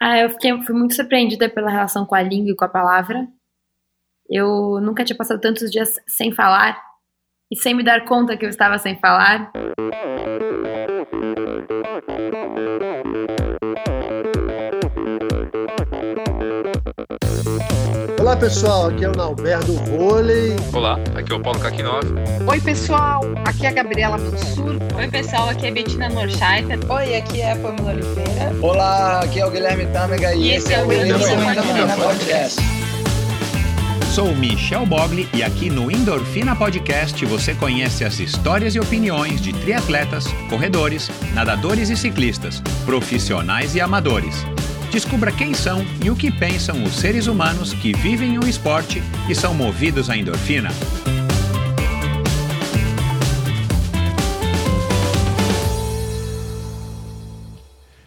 Ah, eu fiquei, fui muito surpreendida pela relação com a língua e com a palavra. Eu nunca tinha passado tantos dias sem falar e sem me dar conta que eu estava sem falar. Olá pessoal, aqui é o Nalberto Vôlei. Olá, aqui é o Paulo Kakinov. Oi pessoal, aqui é a Gabriela Mansur. Oi pessoal, aqui é a Bettina Norscheiter. Oi, aqui é a Pamela Oliveira. Olá, aqui é o Guilherme Tâmega e, e esse é o Endorfina Podcast. Sou Michel Bogli e aqui no Endorfina Podcast você conhece as histórias e opiniões de triatletas, corredores, nadadores e ciclistas, profissionais e amadores Descubra quem são e o que pensam os seres humanos que vivem o esporte e são movidos à endorfina.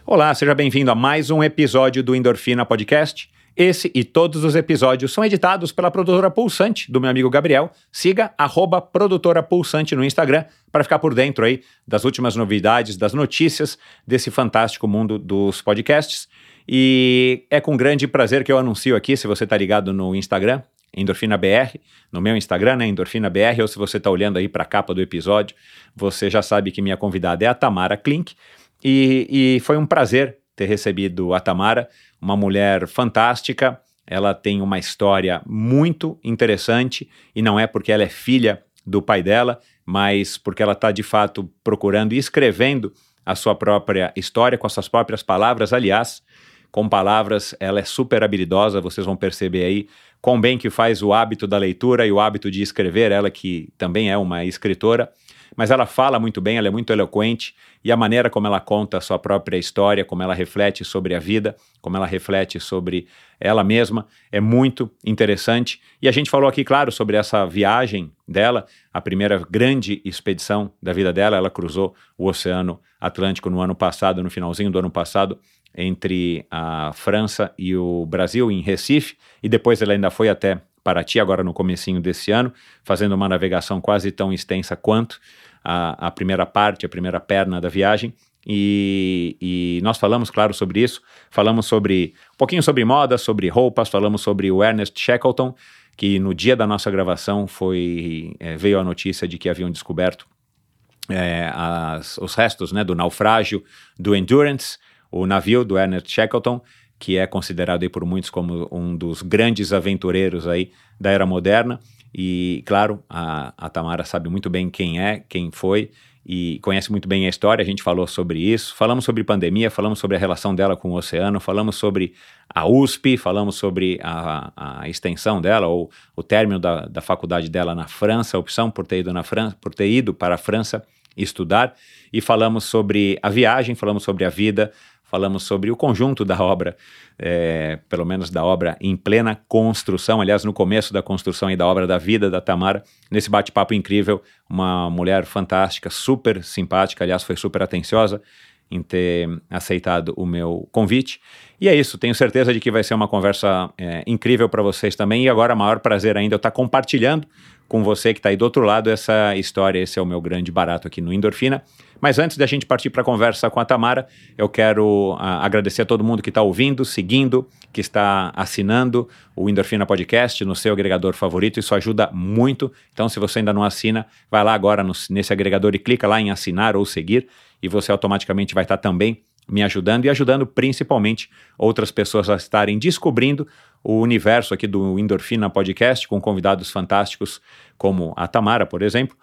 Olá, seja bem-vindo a mais um episódio do Endorfina Podcast. Esse e todos os episódios são editados pela produtora Pulsante, do meu amigo Gabriel. Siga arroba produtora Pulsante no Instagram para ficar por dentro aí das últimas novidades, das notícias desse fantástico mundo dos podcasts. E é com grande prazer que eu anuncio aqui, se você está ligado no Instagram, Endorfina BR, no meu Instagram, né, Endorfina BR, ou se você está olhando aí para a capa do episódio, você já sabe que minha convidada é a Tamara Klink, e, e foi um prazer ter recebido a Tamara, uma mulher fantástica, ela tem uma história muito interessante, e não é porque ela é filha do pai dela, mas porque ela está de fato procurando e escrevendo a sua própria história com as suas próprias palavras. Aliás, com palavras, ela é super habilidosa, vocês vão perceber aí quão bem que faz o hábito da leitura e o hábito de escrever, ela que também é uma escritora, mas ela fala muito bem, ela é muito eloquente e a maneira como ela conta a sua própria história, como ela reflete sobre a vida, como ela reflete sobre ela mesma, é muito interessante. E a gente falou aqui, claro, sobre essa viagem dela, a primeira grande expedição da vida dela, ela cruzou o Oceano Atlântico no ano passado, no finalzinho do ano passado, entre a França e o Brasil, em Recife, e depois ela ainda foi até Paraty, agora no comecinho desse ano, fazendo uma navegação quase tão extensa quanto a, a primeira parte, a primeira perna da viagem. E, e, nós falamos, claro, sobre isso. Falamos sobre um pouquinho sobre moda, sobre roupas, falamos sobre o Ernest Shackleton, que no dia da nossa gravação foi é, veio a notícia de que haviam descoberto é, as, os restos né, do naufrágio do Endurance, o navio do Ernest Shackleton, que é considerado aí por muitos como um dos grandes aventureiros aí da era moderna. E, claro, a, a Tamara sabe muito bem quem é, quem foi e conhece muito bem a história. A gente falou sobre isso. Falamos sobre pandemia, falamos sobre a relação dela com o oceano, falamos sobre a USP, falamos sobre a, a extensão dela, ou o término da, da faculdade dela na França, a opção por ter ido, na França, por ter ido para a França estudar. E falamos sobre a viagem, falamos sobre a vida, falamos sobre o conjunto da obra, é, pelo menos da obra em plena construção, aliás, no começo da construção e da obra da vida da Tamara, nesse bate-papo incrível, uma mulher fantástica, super simpática, aliás, foi super atenciosa em ter aceitado o meu convite. E é isso, tenho certeza de que vai ser uma conversa é, incrível para vocês também. E agora, maior prazer ainda eu estar tá compartilhando com você que está aí do outro lado essa história. Esse é o meu grande barato aqui no Endorfina. Mas antes da gente partir para a conversa com a Tamara, eu quero uh, agradecer a todo mundo que está ouvindo, seguindo, que está assinando o Endorfina Podcast no seu agregador favorito. Isso ajuda muito. Então, se você ainda não assina, vai lá agora no, nesse agregador e clica lá em assinar ou seguir, e você automaticamente vai estar tá também me ajudando e ajudando principalmente outras pessoas a estarem descobrindo o universo aqui do Endorfina Podcast com convidados fantásticos como a Tamara, por exemplo.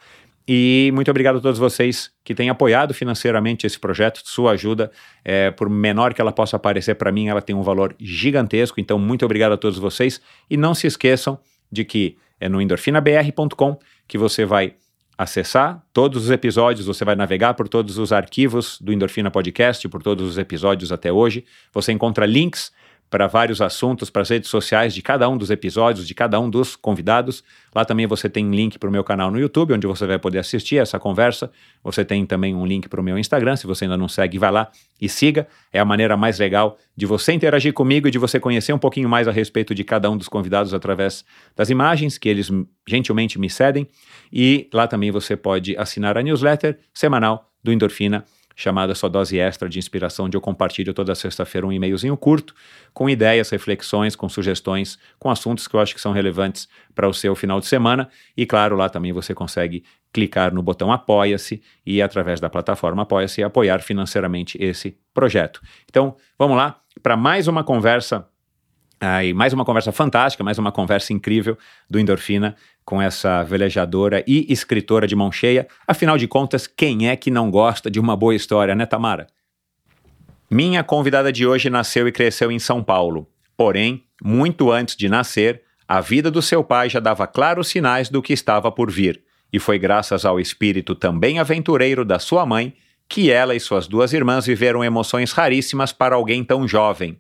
E muito obrigado a todos vocês que têm apoiado financeiramente esse projeto. Sua ajuda, é, por menor que ela possa parecer para mim, ela tem um valor gigantesco. Então, muito obrigado a todos vocês. E não se esqueçam de que é no endorfinabr.com que você vai acessar todos os episódios, você vai navegar por todos os arquivos do Endorfina Podcast, por todos os episódios até hoje. Você encontra links para vários assuntos, para as redes sociais de cada um dos episódios, de cada um dos convidados. Lá também você tem link para o meu canal no YouTube, onde você vai poder assistir essa conversa. Você tem também um link para o meu Instagram. Se você ainda não segue, vai lá e siga. É a maneira mais legal de você interagir comigo e de você conhecer um pouquinho mais a respeito de cada um dos convidados através das imagens que eles gentilmente me cedem. E lá também você pode assinar a newsletter semanal do Endorfina chamada Sua Dose Extra de Inspiração, onde eu compartilho toda sexta-feira um e-mailzinho curto com ideias, reflexões, com sugestões, com assuntos que eu acho que são relevantes para o seu final de semana. E claro, lá também você consegue clicar no botão Apoia-se e através da plataforma Apoia-se apoiar financeiramente esse projeto. Então, vamos lá para mais uma conversa Aí, mais uma conversa fantástica, mais uma conversa incrível do Endorfina com essa velejadora e escritora de mão cheia. Afinal de contas, quem é que não gosta de uma boa história, né, Tamara? Minha convidada de hoje nasceu e cresceu em São Paulo. Porém, muito antes de nascer, a vida do seu pai já dava claros sinais do que estava por vir. E foi graças ao espírito também aventureiro da sua mãe que ela e suas duas irmãs viveram emoções raríssimas para alguém tão jovem.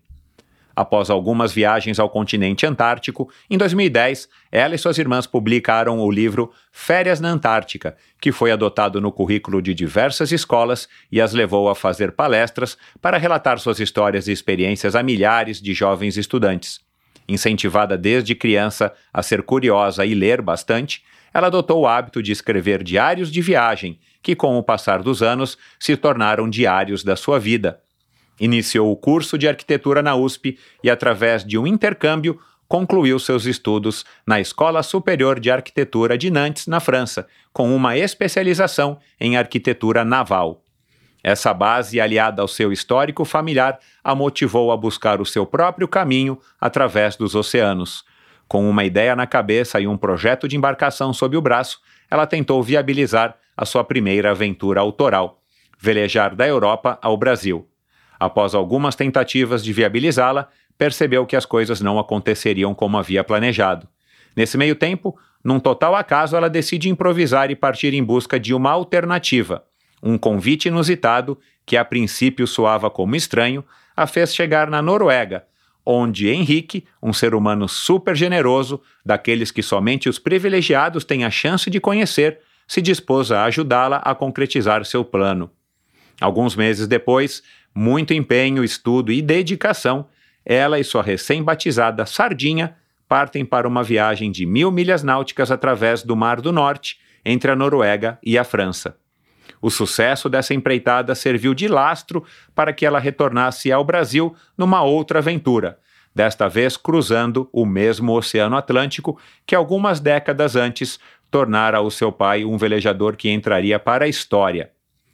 Após algumas viagens ao continente antártico, em 2010, ela e suas irmãs publicaram o livro Férias na Antártica, que foi adotado no currículo de diversas escolas e as levou a fazer palestras para relatar suas histórias e experiências a milhares de jovens estudantes. Incentivada desde criança a ser curiosa e ler bastante, ela adotou o hábito de escrever diários de viagem, que com o passar dos anos se tornaram diários da sua vida. Iniciou o curso de arquitetura na USP e, através de um intercâmbio, concluiu seus estudos na Escola Superior de Arquitetura de Nantes, na França, com uma especialização em arquitetura naval. Essa base, aliada ao seu histórico familiar, a motivou a buscar o seu próprio caminho através dos oceanos. Com uma ideia na cabeça e um projeto de embarcação sob o braço, ela tentou viabilizar a sua primeira aventura autoral: velejar da Europa ao Brasil. Após algumas tentativas de viabilizá-la, percebeu que as coisas não aconteceriam como havia planejado. Nesse meio tempo, num total acaso, ela decide improvisar e partir em busca de uma alternativa. Um convite inusitado, que a princípio soava como estranho, a fez chegar na Noruega, onde Henrique, um ser humano super generoso, daqueles que somente os privilegiados têm a chance de conhecer, se dispôs a ajudá-la a concretizar seu plano. Alguns meses depois, muito empenho, estudo e dedicação, ela e sua recém-batizada Sardinha partem para uma viagem de mil milhas náuticas através do Mar do Norte, entre a Noruega e a França. O sucesso dessa empreitada serviu de lastro para que ela retornasse ao Brasil numa outra aventura, desta vez cruzando o mesmo Oceano Atlântico que algumas décadas antes tornara o seu pai um velejador que entraria para a história.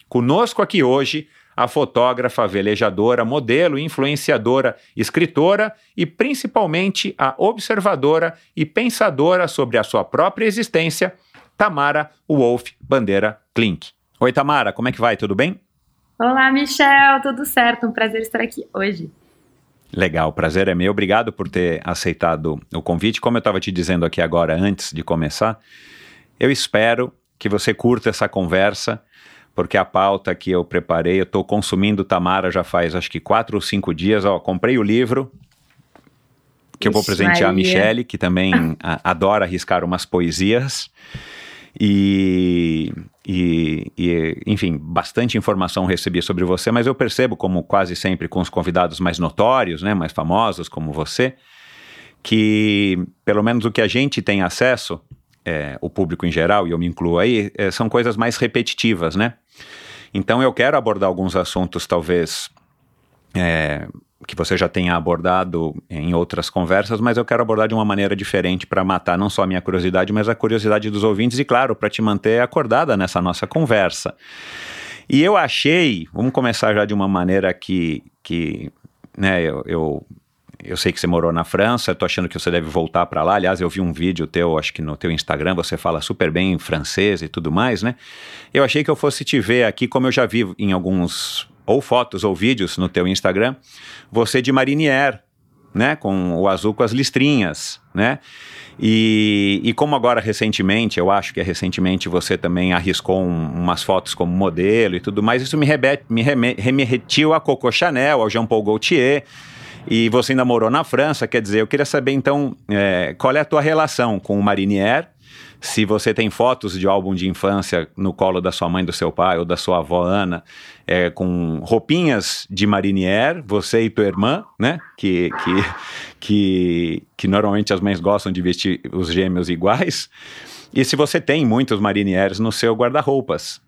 Conosco aqui hoje a fotógrafa, velejadora, modelo, influenciadora, escritora e principalmente a observadora e pensadora sobre a sua própria existência, Tamara Wolf Bandeira Klink. Oi, Tamara, como é que vai? Tudo bem? Olá, Michel, tudo certo? Um prazer estar aqui hoje. Legal, o prazer é meu. Obrigado por ter aceitado o convite. Como eu estava te dizendo aqui agora, antes de começar, eu espero que você curta essa conversa porque a pauta que eu preparei, eu estou consumindo Tamara já faz acho que quatro ou cinco dias. Ó, comprei o livro que Ixi, eu vou presentear Maria. a Michelle, que também a, adora arriscar umas poesias. E, e, e, enfim, bastante informação recebi sobre você, mas eu percebo, como quase sempre com os convidados mais notórios, né, mais famosos como você, que pelo menos o que a gente tem acesso, é, o público em geral, e eu me incluo aí, é, são coisas mais repetitivas, né? Então eu quero abordar alguns assuntos, talvez, é, que você já tenha abordado em outras conversas, mas eu quero abordar de uma maneira diferente para matar não só a minha curiosidade, mas a curiosidade dos ouvintes e, claro, para te manter acordada nessa nossa conversa. E eu achei, vamos começar já de uma maneira que, que né, eu, eu eu sei que você morou na França, estou achando que você deve voltar para lá. Aliás, eu vi um vídeo teu, acho que no teu Instagram, você fala super bem francês e tudo mais, né? Eu achei que eu fosse te ver aqui, como eu já vi em alguns ou fotos ou vídeos no teu Instagram, você de marinière, né, com o azul com as listrinhas, né? E, e como agora recentemente, eu acho que é recentemente você também arriscou um, umas fotos como modelo e tudo mais, isso me, rebete, me remetiu a Coco Chanel, ao Jean Paul Gaultier, e você ainda morou na França, quer dizer, eu queria saber então é, qual é a tua relação com o Marinier, se você tem fotos de álbum de infância no colo da sua mãe, do seu pai ou da sua avó Ana, é, com roupinhas de marinier, você e tua irmã, né? Que, que, que, que normalmente as mães gostam de vestir os gêmeos iguais. E se você tem muitos marinieres no seu guarda-roupas.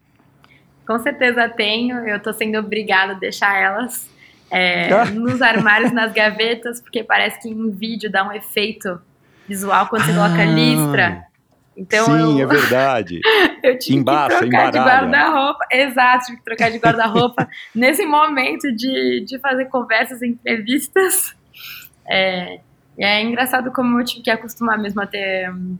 Com certeza tenho. Eu tô sendo obrigada a deixar elas é, Ah. nos armários, nas gavetas, porque parece que em vídeo dá um efeito visual quando você coloca Ah. listra. Então Sim, eu, é verdade. eu tive Embaça, que trocar de embaralha. guarda-roupa. Exato, tive que trocar de guarda-roupa nesse momento de, de fazer conversas e entrevistas. É, e é engraçado como eu tive que acostumar mesmo a ter hum,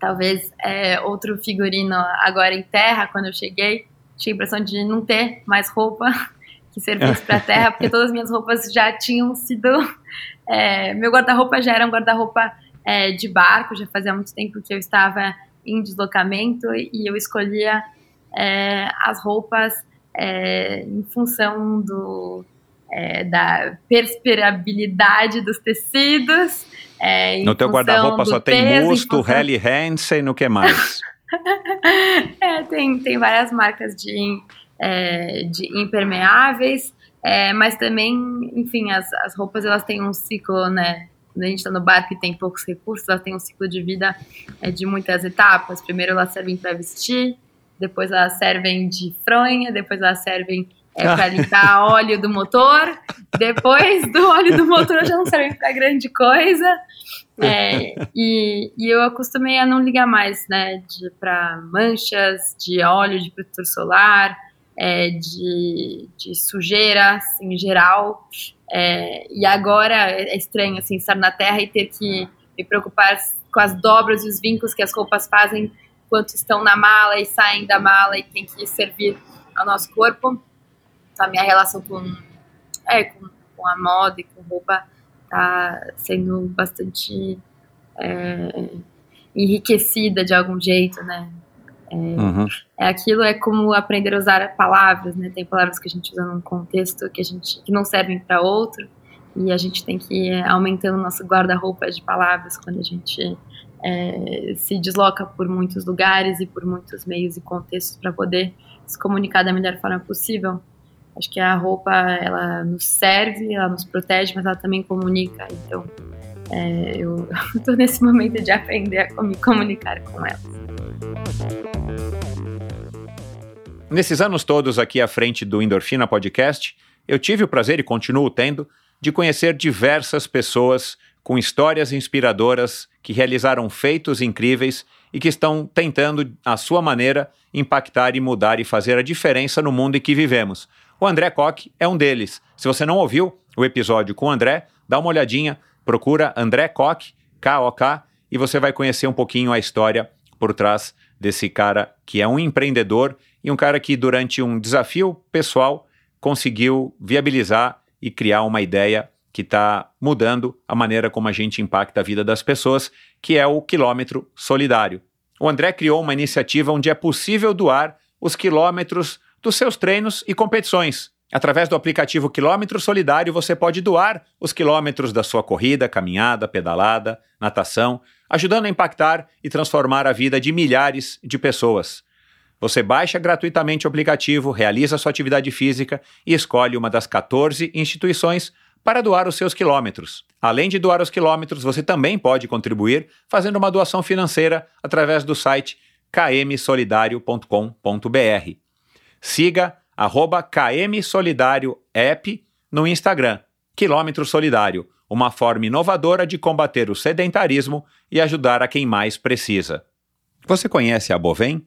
talvez é, outro figurino agora em terra quando eu cheguei. Tinha a impressão de não ter mais roupa que servisse para terra, porque todas as minhas roupas já tinham sido. é, meu guarda-roupa já era um guarda-roupa é, de barco, já fazia muito tempo que eu estava em deslocamento e eu escolhia é, as roupas é, em função do, é, da perspirabilidade dos tecidos. é, No teu guarda-roupa só tem peso, Musto, função- Helly Hansen, no que mais? é, tem, tem várias marcas de, é, de impermeáveis, é, mas também, enfim, as, as roupas elas têm um ciclo, né? Quando a gente está no barco e tem poucos recursos, elas têm um ciclo de vida é, de muitas etapas. Primeiro elas servem para vestir, depois elas servem de fronha, depois elas servem é, para limpar óleo do motor, depois do óleo do motor já não servem para grande coisa. É, e, e eu acostumei a não ligar mais, né, para manchas de óleo de protetor solar, é, de, de sujeiras em geral. É, e agora é estranho assim estar na Terra e ter que me preocupar com as dobras e os vincos que as roupas fazem enquanto estão na mala e saem da mala e tem que servir ao nosso corpo. Então, a minha relação com, é, com, com a moda e com roupa tá sendo bastante é, enriquecida de algum jeito, né? Uhum. É aquilo é como aprender a usar palavras, né? Tem palavras que a gente usa num contexto que a gente que não servem para outro e a gente tem que ir aumentando nosso guarda-roupa de palavras quando a gente é, se desloca por muitos lugares e por muitos meios e contextos para poder se comunicar da melhor forma possível. Acho que a roupa ela nos serve, ela nos protege, mas ela também comunica. Então é, eu estou nesse momento de aprender a me comunicar com ela. Nesses anos todos aqui à frente do Endorfina Podcast, eu tive o prazer e continuo tendo de conhecer diversas pessoas com histórias inspiradoras que realizaram feitos incríveis e que estão tentando, à sua maneira, impactar e mudar e fazer a diferença no mundo em que vivemos. O André Koch é um deles. Se você não ouviu o episódio com o André, dá uma olhadinha, procura André Koch, K-O-K, e você vai conhecer um pouquinho a história por trás desse cara que é um empreendedor e um cara que, durante um desafio pessoal, conseguiu viabilizar e criar uma ideia que está mudando a maneira como a gente impacta a vida das pessoas, que é o quilômetro solidário. O André criou uma iniciativa onde é possível doar os quilômetros dos seus treinos e competições. Através do aplicativo Quilômetro Solidário, você pode doar os quilômetros da sua corrida, caminhada, pedalada, natação, ajudando a impactar e transformar a vida de milhares de pessoas. Você baixa gratuitamente o aplicativo, realiza sua atividade física e escolhe uma das 14 instituições para doar os seus quilômetros. Além de doar os quilômetros, você também pode contribuir fazendo uma doação financeira através do site kmsolidario.com.br. Siga arroba no Instagram, Quilômetro Solidário, uma forma inovadora de combater o sedentarismo e ajudar a quem mais precisa. Você conhece a Bovem?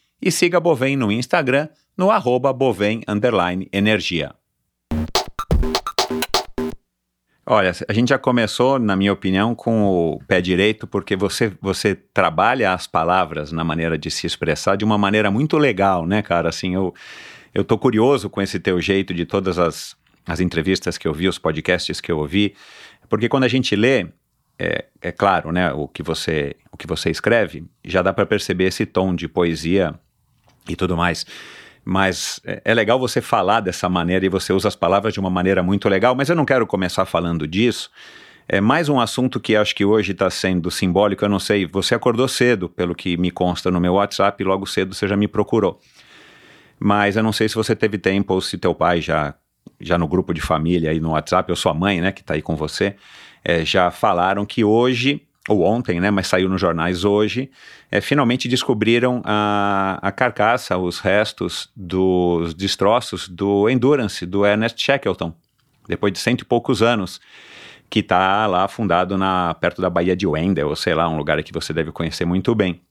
e siga a Bovem no Instagram no arroba Bovem Energia. Olha, a gente já começou, na minha opinião, com o pé direito, porque você, você trabalha as palavras na maneira de se expressar de uma maneira muito legal, né, cara? Assim, eu, eu tô curioso com esse teu jeito de todas as, as entrevistas que eu vi, os podcasts que eu ouvi, porque quando a gente lê, é, é claro, né, o que você, o que você escreve, já dá para perceber esse tom de poesia e tudo mais. mas é, é legal você falar dessa maneira e você usa as palavras de uma maneira muito legal, mas eu não quero começar falando disso. É mais um assunto que acho que hoje está sendo simbólico. Eu não sei, você acordou cedo, pelo que me consta no meu WhatsApp, e logo cedo você já me procurou. Mas eu não sei se você teve tempo ou se teu pai já, já no grupo de família aí no WhatsApp, ou sua mãe, né, que está aí com você, é, já falaram que hoje ou ontem, né, mas saiu nos jornais hoje, é, finalmente descobriram a, a carcaça, os restos dos destroços do Endurance, do Ernest Shackleton, depois de cento e poucos anos, que está lá afundado na, perto da Baía de Wendell, ou sei lá, um lugar que você deve conhecer muito bem.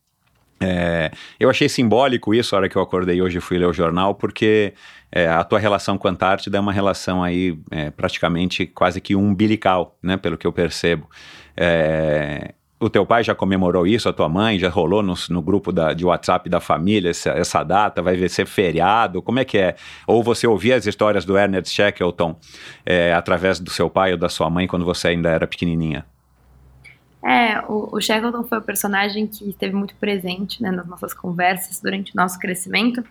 É, eu achei simbólico isso, a hora que eu acordei hoje fui ler o jornal, porque é, a tua relação com a Antártida é uma relação aí é, praticamente quase que umbilical, né, pelo que eu percebo. É, o teu pai já comemorou isso, a tua mãe já rolou no, no grupo da, de WhatsApp da família essa, essa, data, vai ser feriado, como é que é? Ou você ouvia as histórias do Ernest Shackleton é, através do seu pai ou da sua mãe quando você ainda era pequenininha? É, o, o Shackleton foi o personagem que esteve muito presente né, nas nossas conversas durante o nosso crescimento.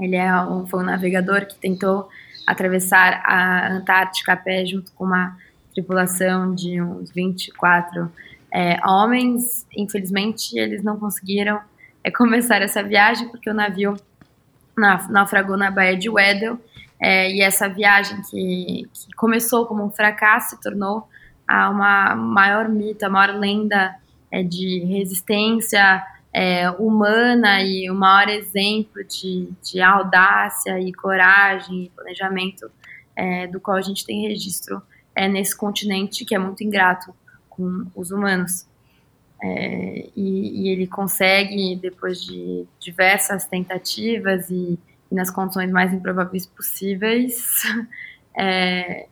Ele é um, foi um navegador que tentou atravessar a Antártica a pé junto com uma tripulação de uns 24 é, homens. Infelizmente, eles não conseguiram é, começar essa viagem porque o navio naufragou na Baía de Weddell. É, e essa viagem que, que, começou como um fracasso se tornou a uma maior mito, a maior lenda é, de resistência é, humana e o maior exemplo de, de audácia e coragem e planejamento é, do qual a gente tem registro nesse continente que é muito ingrato com os humanos. É, e, e, ele consegue, depois de diversas tentativas e, e nas condições mais improváveis possíveis, é,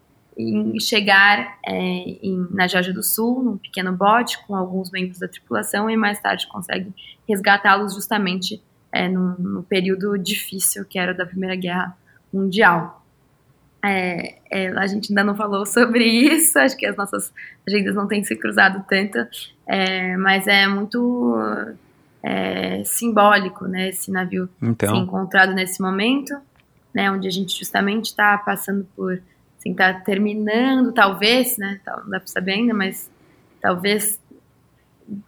chegar é, em, na Georgia do Sul, num pequeno bote com alguns membros da tripulação e mais tarde consegue resgatá-los justamente é, no, período difícil que era da Primeira Guerra Mundial. É, é, a gente ainda não falou sobre isso, acho que as nossas agendas não têm se cruzado tanto, é, mas é muito é, simbólico, né, esse navio então. ser encontrado nesse momento, né, onde a gente justamente está passando por assim, tá terminando, talvez, né? Não dá para saber ainda, mas talvez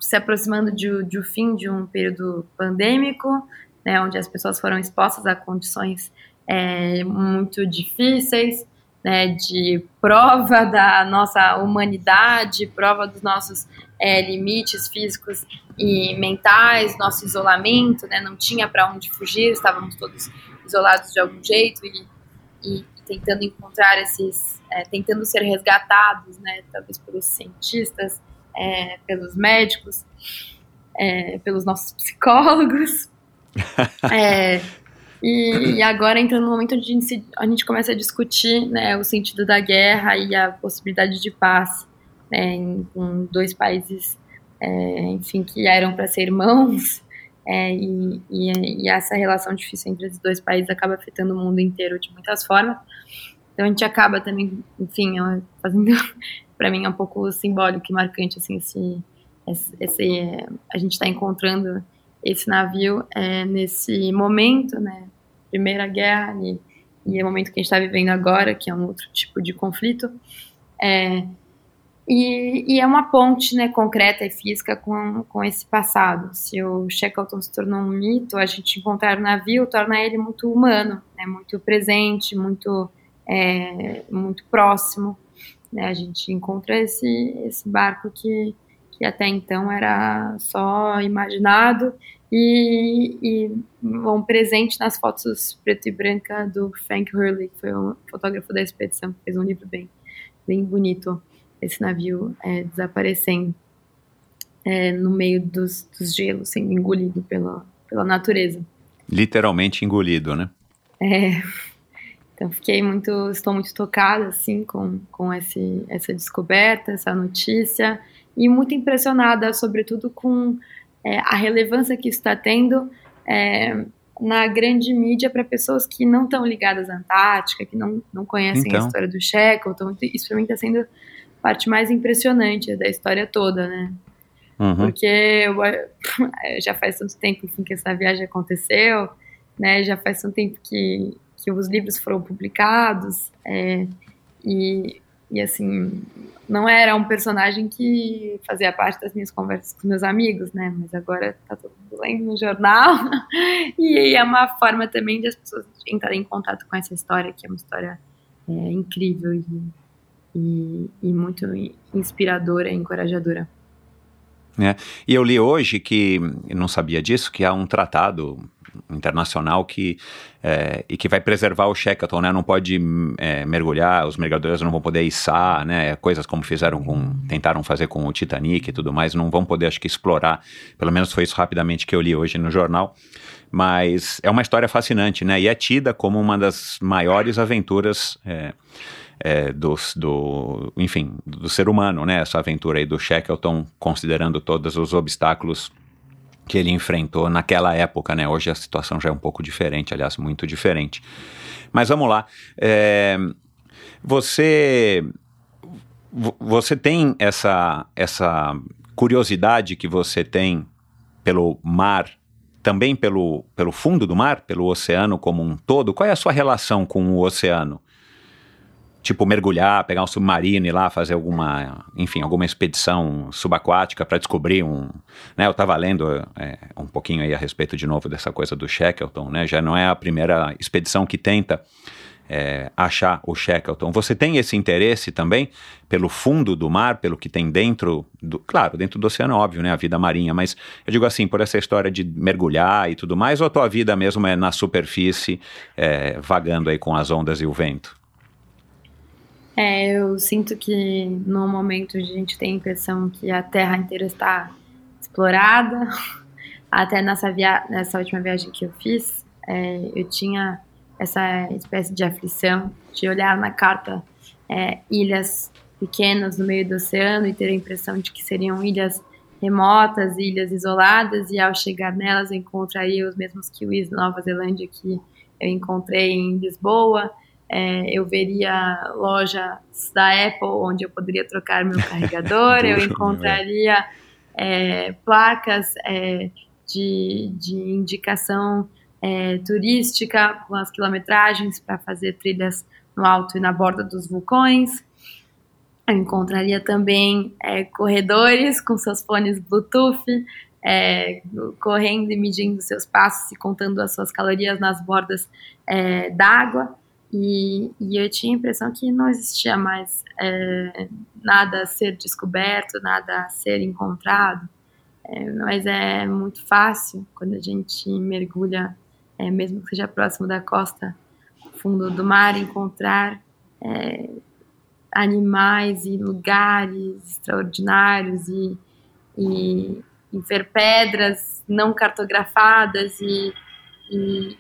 se aproximando de, de um fim de um período pandêmico, né, onde as pessoas foram expostas a condições é, muito difíceis, né, de prova da nossa humanidade, prova dos nossos é, limites físicos e mentais, nosso isolamento, né, não tinha para onde fugir, estávamos todos isolados de algum jeito e, e tentando encontrar esses, é, tentando ser resgatados, né, talvez pelos cientistas, é, pelos médicos, é, pelos nossos psicólogos. É, e, e, agora entrando no momento onde a gente, a gente começa a discutir né, o sentido da guerra e a possibilidade de paz né, em, com dois países, é, enfim, que eram para ser irmãos. É, e, e, e, essa relação difícil entre os dois países acaba afetando o mundo inteiro de muitas formas. Então a gente acaba também, enfim, fazendo, para mim é um pouco simbólico e marcante, assim, esse, esse a gente está encontrando esse navio é, nesse momento, né, Primeira Guerra e, e é o momento que a gente está vivendo agora, que é um outro tipo de conflito. É, e, e, é uma ponte né, concreta e física com, com esse passado. Se o Shackleton se tornou um mito, a gente encontrar o navio torna ele muito humano, né, muito presente, muito, é, muito próximo. Né, a gente encontra esse, esse barco que, que até então era só imaginado e, e um presente nas fotos preto e branca do Frank Hurley, que foi um fotógrafo da expedição, que fez um livro bem, bem bonito esse navio é, desaparecendo é, no meio dos, dos gelos, sendo engolido pela, pela natureza. Literalmente engolido, né? É. Então fiquei muito, estou muito tocada assim com, com esse, essa descoberta, essa notícia e muito impressionada, sobretudo com é, a relevância que está tendo é, na grande mídia para pessoas que não estão ligadas à Antártica, que não, não conhecem então. a história do Shackleton. Isso para mim está sendo parte mais impressionante da história toda, né? Uhum. Porque eu, já faz tanto tempo enfim, que essa viagem aconteceu, né? Já faz um tempo que, que os livros foram publicados é, e, e, assim, não era um personagem que fazia parte das minhas conversas com meus amigos, né? Mas agora tá todo mundo lendo no jornal e é uma forma também de as pessoas entrarem em contato com essa história, que é uma história é, incrível e, e, e muito inspiradora e encorajadora. É. E eu li hoje que, não sabia disso, que há um tratado internacional que é, e que vai preservar o Shackleton, né? Não pode é, mergulhar, os mergulhadores não vão poder içar, né? Coisas como fizeram com, tentaram fazer com o Titanic e tudo mais, não vão poder, acho que, explorar. Pelo menos foi isso rapidamente que eu li hoje no jornal. Mas é uma história fascinante, né? E é tida como uma das maiores aventuras. É, é, dos, do, enfim, do ser humano, né? Essa aventura aí do Shackleton, considerando todos os obstáculos que ele enfrentou naquela época, né? Hoje a situação já é um pouco diferente, aliás, muito diferente. Mas vamos lá. É, você você tem essa essa curiosidade que você tem pelo mar, também pelo, pelo fundo do mar, pelo oceano como um todo? Qual é a sua relação com o oceano? Tipo mergulhar, pegar um submarino e lá fazer alguma, enfim, alguma expedição subaquática para descobrir um, né? Eu estava lendo é, um pouquinho aí a respeito de novo dessa coisa do Shackleton, né? Já não é a primeira expedição que tenta é, achar o Shackleton. Você tem esse interesse também pelo fundo do mar, pelo que tem dentro do, claro, dentro do oceano, óbvio, né? A vida marinha, mas eu digo assim, por essa história de mergulhar e tudo mais, ou a tua vida mesmo é na superfície, é, vagando aí com as ondas e o vento? É, eu sinto que no momento a gente tem a impressão que a Terra inteira está explorada. Até nessa, via nessa última viagem que eu fiz, é, eu tinha essa espécie de aflição de olhar na carta é, ilhas pequenas no meio do oceano e ter a impressão de que seriam ilhas remotas, ilhas isoladas, e ao chegar nelas eu encontraria os mesmos kiwis da Nova Zelândia que eu encontrei em Lisboa, é, eu veria lojas da Apple onde eu poderia trocar meu carregador, eu encontraria é, placas é, de, de indicação é, turística com as quilometragens para fazer trilhas no alto e na borda dos vulcões. Eu encontraria também é, corredores com seus fones Bluetooth, é, correndo e medindo seus passos e contando as suas calorias nas bordas é, d'água. E, e, eu tinha a impressão que não existia mais é, nada a ser descoberto, nada a ser encontrado. É, mas é muito fácil quando a gente mergulha, é, mesmo que seja próximo da costa, fundo do mar, encontrar é, animais e lugares extraordinários e, e, e, ver pedras não cartografadas e, e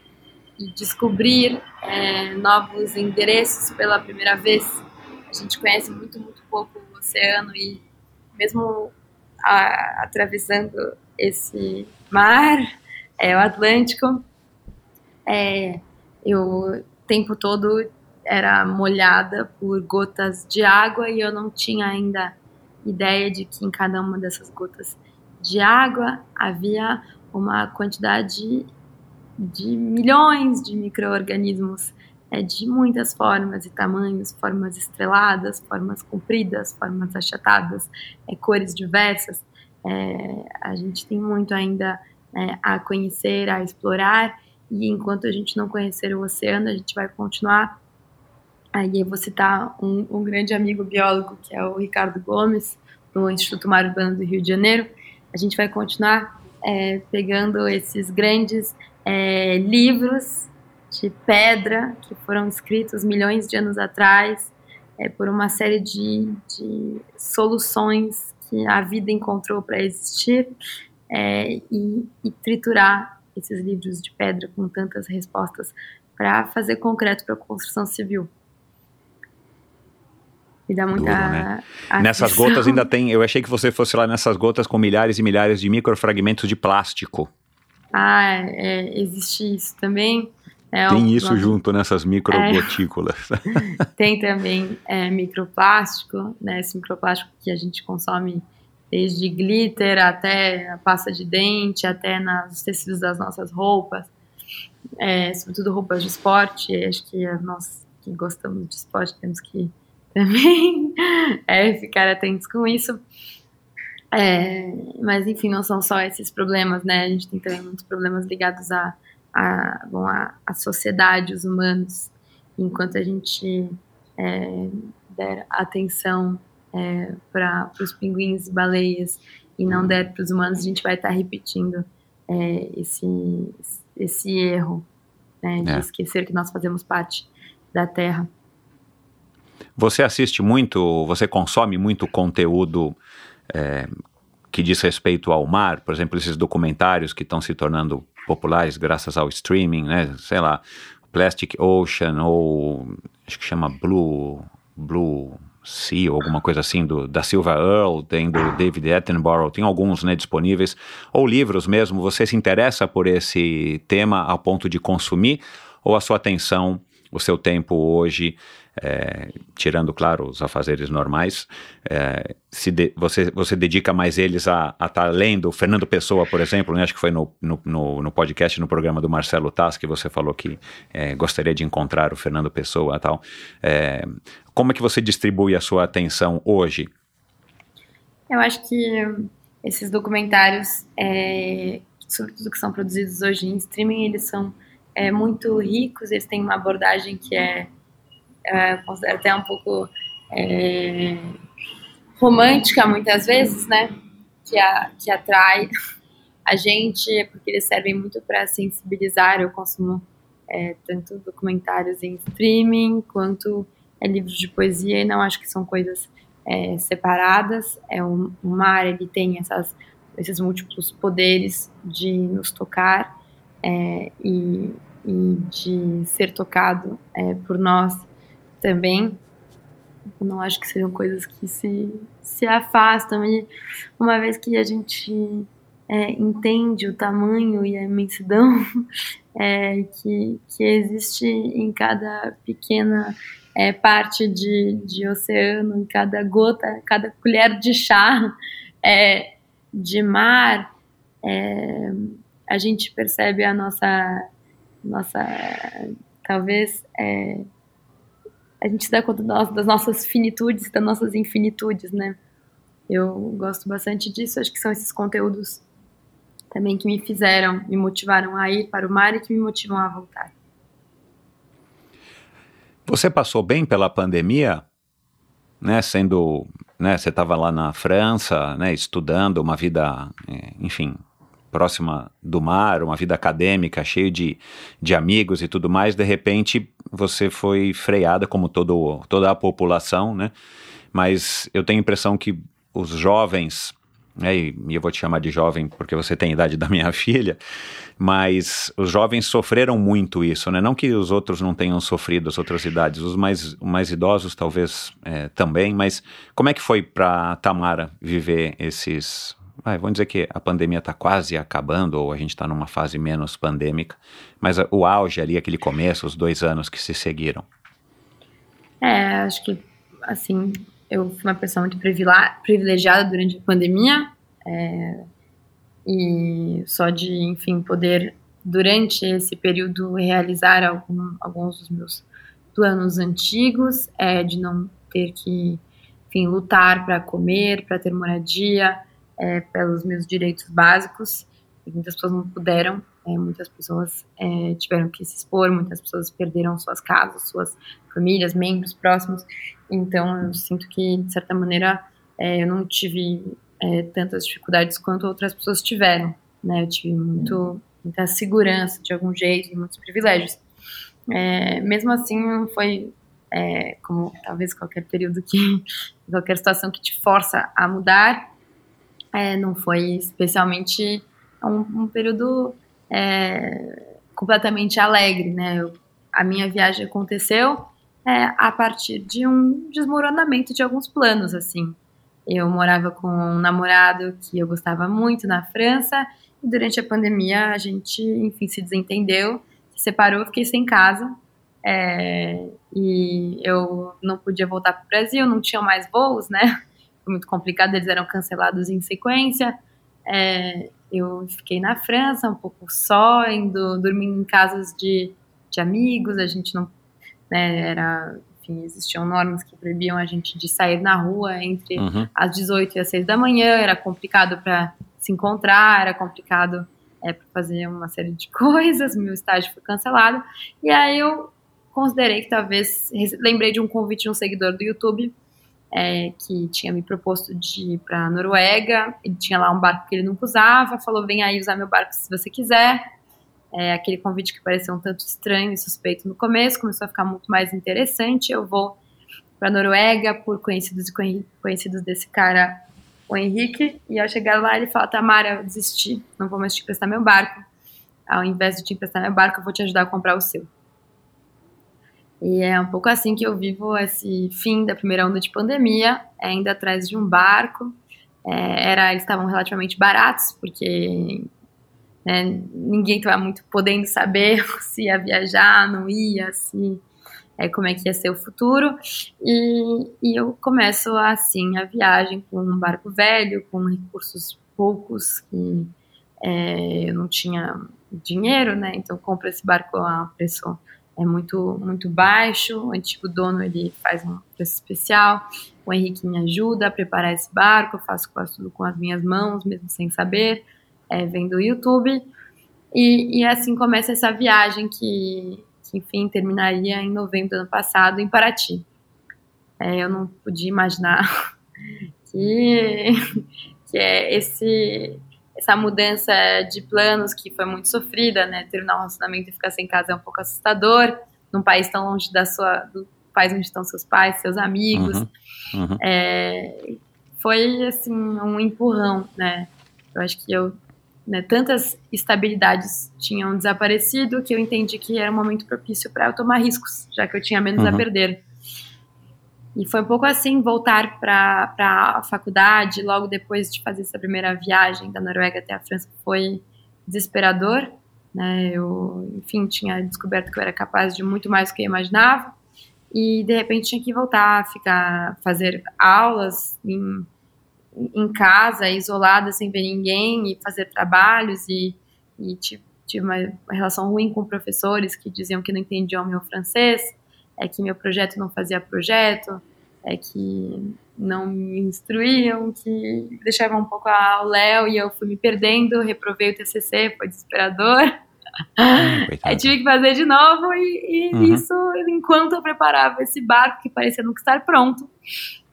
e descobrir é, novos endereços pela primeira vez. A gente conhece muito, muito pouco o oceano e mesmo a, atravessando esse mar, é, o Atlântico, é, eu o tempo todo era molhada por gotas de água e eu não tinha ainda ideia de que em cada uma dessas gotas de água havia uma quantidade de milhões de micro-organismos é, de muitas formas e tamanhos, formas estreladas, formas compridas, formas achatadas, é, cores diversas. É, a gente tem muito ainda é, a conhecer, a explorar, e enquanto a gente não conhecer o oceano, a gente vai continuar. Aí eu vou citar um, um grande amigo biólogo, que é o Ricardo Gomes, do Instituto Mar Urbano do Rio de Janeiro. A gente vai continuar é, pegando esses grandes é, livros de pedra que foram escritos milhões de anos atrás é, por uma série de, de, soluções que a vida encontrou para existir é, e, e, triturar esses livros de pedra com tantas respostas para fazer concreto para a construção civil. E dá muita. Duro, né? Nessas gotas ainda tem. Eu achei que você fosse lá nessas gotas com milhares e milhares de microfragmentos de plástico. Ah, é, existe isso também. É, tem isso junto nessas microgotículas. É, tem também é, microplástico, né, esse microplástico que a gente consome desde glitter até a pasta de dente, até nos tecidos das nossas roupas. é, sobretudo roupas de esporte. Acho que nós que gostamos de esporte temos que também é, ficar atentos com isso. É, mas enfim, não são só esses problemas, né? A gente tem também muitos problemas ligados à a, a, bom, a, a, sociedade, os humanos. Enquanto a gente é, der atenção é, para os pinguins e baleias e não der para os humanos, a gente vai estar tá repetindo é, esse, esse erro né, de é. esquecer que nós fazemos parte da Terra. Você assiste muito, você consome muito conteúdo é, que diz respeito ao mar, por exemplo, esses documentários que estão se tornando populares graças ao streaming, né? Sei lá, Plastic Ocean ou acho que chama Blue Blue Sea ou alguma coisa assim do, da Silva Earle, tem do David Attenborough, tem alguns né, disponíveis, ou livros mesmo. Você se interessa por esse tema a ponto de consumir ou a sua atenção, o seu tempo hoje é, tirando, claro, os afazeres normais, é, se de, você, você dedica mais eles a estar tá lendo Fernando Pessoa, por exemplo, né? acho que foi no, no, no, no, podcast, no programa do Marcelo Tass, que você falou que é, gostaria de encontrar o Fernando Pessoa e tal. É, como é que você distribui a sua atenção hoje? Eu acho que esses documentários, é, sobretudo que são produzidos hoje em streaming, eles são é, muito ricos, eles têm uma abordagem que é é, até um pouco é, romântica muitas vezes, né? Que, a, que atrai a gente, porque eles servem muito para sensibilizar. Eu consumo é, tanto documentários em streaming quanto é, livros de poesia, e não acho que são coisas é, separadas. É um, o mar ele tem essas, esses múltiplos poderes de nos tocar é, e, e, de ser tocado é, por nós também. Não acho que sejam coisas que se, se afastam. E uma vez que a gente é, entende o tamanho e a imensidão é, que, que existe em cada pequena é, parte de, de oceano, em cada gota, cada colher de chá é, de mar, é, a gente percebe a nossa, nossa talvez, é, a gente se dá conta das nossas finitudes das nossas infinitudes, né? Eu gosto bastante disso, acho que são esses conteúdos também que me fizeram, me motivaram a ir para o mar e que me motivam a voltar. Você passou bem pela pandemia, né? Sendo, né? Você estava lá na França, né? Estudando uma vida, é, enfim, próxima do mar, uma vida acadêmica, cheio de, de amigos e tudo mais, de repente você foi freada, como todo, toda a população, né? Mas eu tenho a impressão que os jovens, né, e eu vou te chamar de jovem porque você tem a idade da minha filha, mas os jovens sofreram muito isso, né? Não que os outros não tenham sofrido as outras idades, os mais, mais idosos talvez é, também, mas como é que foi para Tamara viver esses vai, vamos dizer que a pandemia está quase acabando, ou a gente está numa fase menos pandêmica, mas o auge ali, aquele começo, os dois anos que se seguiram. É, acho que, assim, eu fui uma pessoa muito privilegiada durante a pandemia, é, e só de, enfim, poder, durante esse período, realizar algum, alguns dos meus planos antigos, é, de não ter que, enfim, lutar para comer, para ter moradia, é, pelos meus direitos básicos. muitas pessoas não puderam, é, muitas pessoas é, tiveram que se expor, muitas pessoas perderam suas casas, suas famílias, membros próximos. Então, eu sinto que, de certa maneira, é, eu não tive é, tantas dificuldades quanto outras pessoas tiveram. Né? Eu tive muito, muita segurança, de algum jeito, muitos privilégios. É, mesmo assim, foi como talvez qualquer período que, qualquer situação que te força a mudar, é, não foi especialmente um, um período é, completamente alegre, né? Eu, a minha viagem aconteceu é, a partir de um desmoronamento de alguns planos, assim. Eu morava com um namorado que eu gostava muito na França e durante a pandemia a gente, enfim, se desentendeu, se separou, fiquei sem casa é, e eu não podia voltar para o Brasil, não tinha mais voos, né? Foi muito complicado, eles eram cancelados em sequência. é, eu fiquei na França um pouco só, indo dormir em casas de, de amigos, a gente não, né, era, enfim, existiam normas que proibiam a gente de sair na rua entre Uhum. às 18 e às 6 da manhã, era complicado para se encontrar, era complicado é, para fazer uma série de coisas, meu estágio foi cancelado, e aí eu considerei que talvez, lembrei de um convite de um seguidor do YouTube, é, que tinha me proposto de ir para Noruega, ele tinha lá um barco que ele nunca usava, falou, vem aí usar meu barco se você quiser, é, aquele convite que pareceu um tanto estranho e suspeito no começo, começou a ficar muito mais interessante, eu vou para Noruega por conhecidos e conhe- conhecidos desse cara, o Henrique, e ao chegar lá ele fala, Tamara, eu desisti, não vou mais te emprestar meu barco, ao invés de te emprestar meu barco, eu vou te ajudar a comprar o seu. E é um pouco assim que eu vivo esse fim da primeira onda de pandemia, ainda atrás de um barco. É, era, eles estavam relativamente baratos, porque né, ninguém estava muito podendo saber se ia viajar, não ia, se, é, como é que ia ser o futuro. E, e eu começo assim a viagem com um barco velho, com recursos poucos, que é, eu não tinha dinheiro, né? Então compro esse barco a preço é muito muito baixo. O antigo dono ele faz um preço especial. O Henrique me ajuda a preparar esse barco. Eu faço quase tudo com as minhas mãos, mesmo sem saber, é, vendo o YouTube. E, e assim começa essa viagem que, que, enfim, terminaria em novembro do ano passado em Paraty. É, eu não podia imaginar que, que é esse essa mudança de planos que foi muito sofrida, né? Terminar um relacionamento e ficar sem casa é um pouco assustador, num país tão longe da sua, do país onde estão seus pais, seus amigos. Uhum, uhum. É, foi assim um empurrão, né? Eu acho que eu, né, tantas estabilidades tinham desaparecido que eu entendi que era um momento propício para eu tomar riscos, já que eu tinha menos Uhum. a perder. E foi um pouco assim, voltar para a faculdade, logo depois de fazer essa primeira viagem da Noruega até a França, foi desesperador. Né? Eu, enfim, tinha descoberto que eu era capaz de muito mais do que eu imaginava. E, de repente, tinha que voltar ficar, fazer aulas em, em casa, isolada, sem ver ninguém, e fazer trabalhos. E, e tive, tive uma, relação ruim com professores que diziam que não entendiam meu francês é que meu projeto não fazia projeto, é que não me instruíam, que deixavam um pouco ao Léo e eu fui me perdendo, reprovei o TCC, foi desesperador. Hum, tive que fazer de novo e, e Uhum. isso enquanto eu preparava esse barco que parecia nunca estar pronto.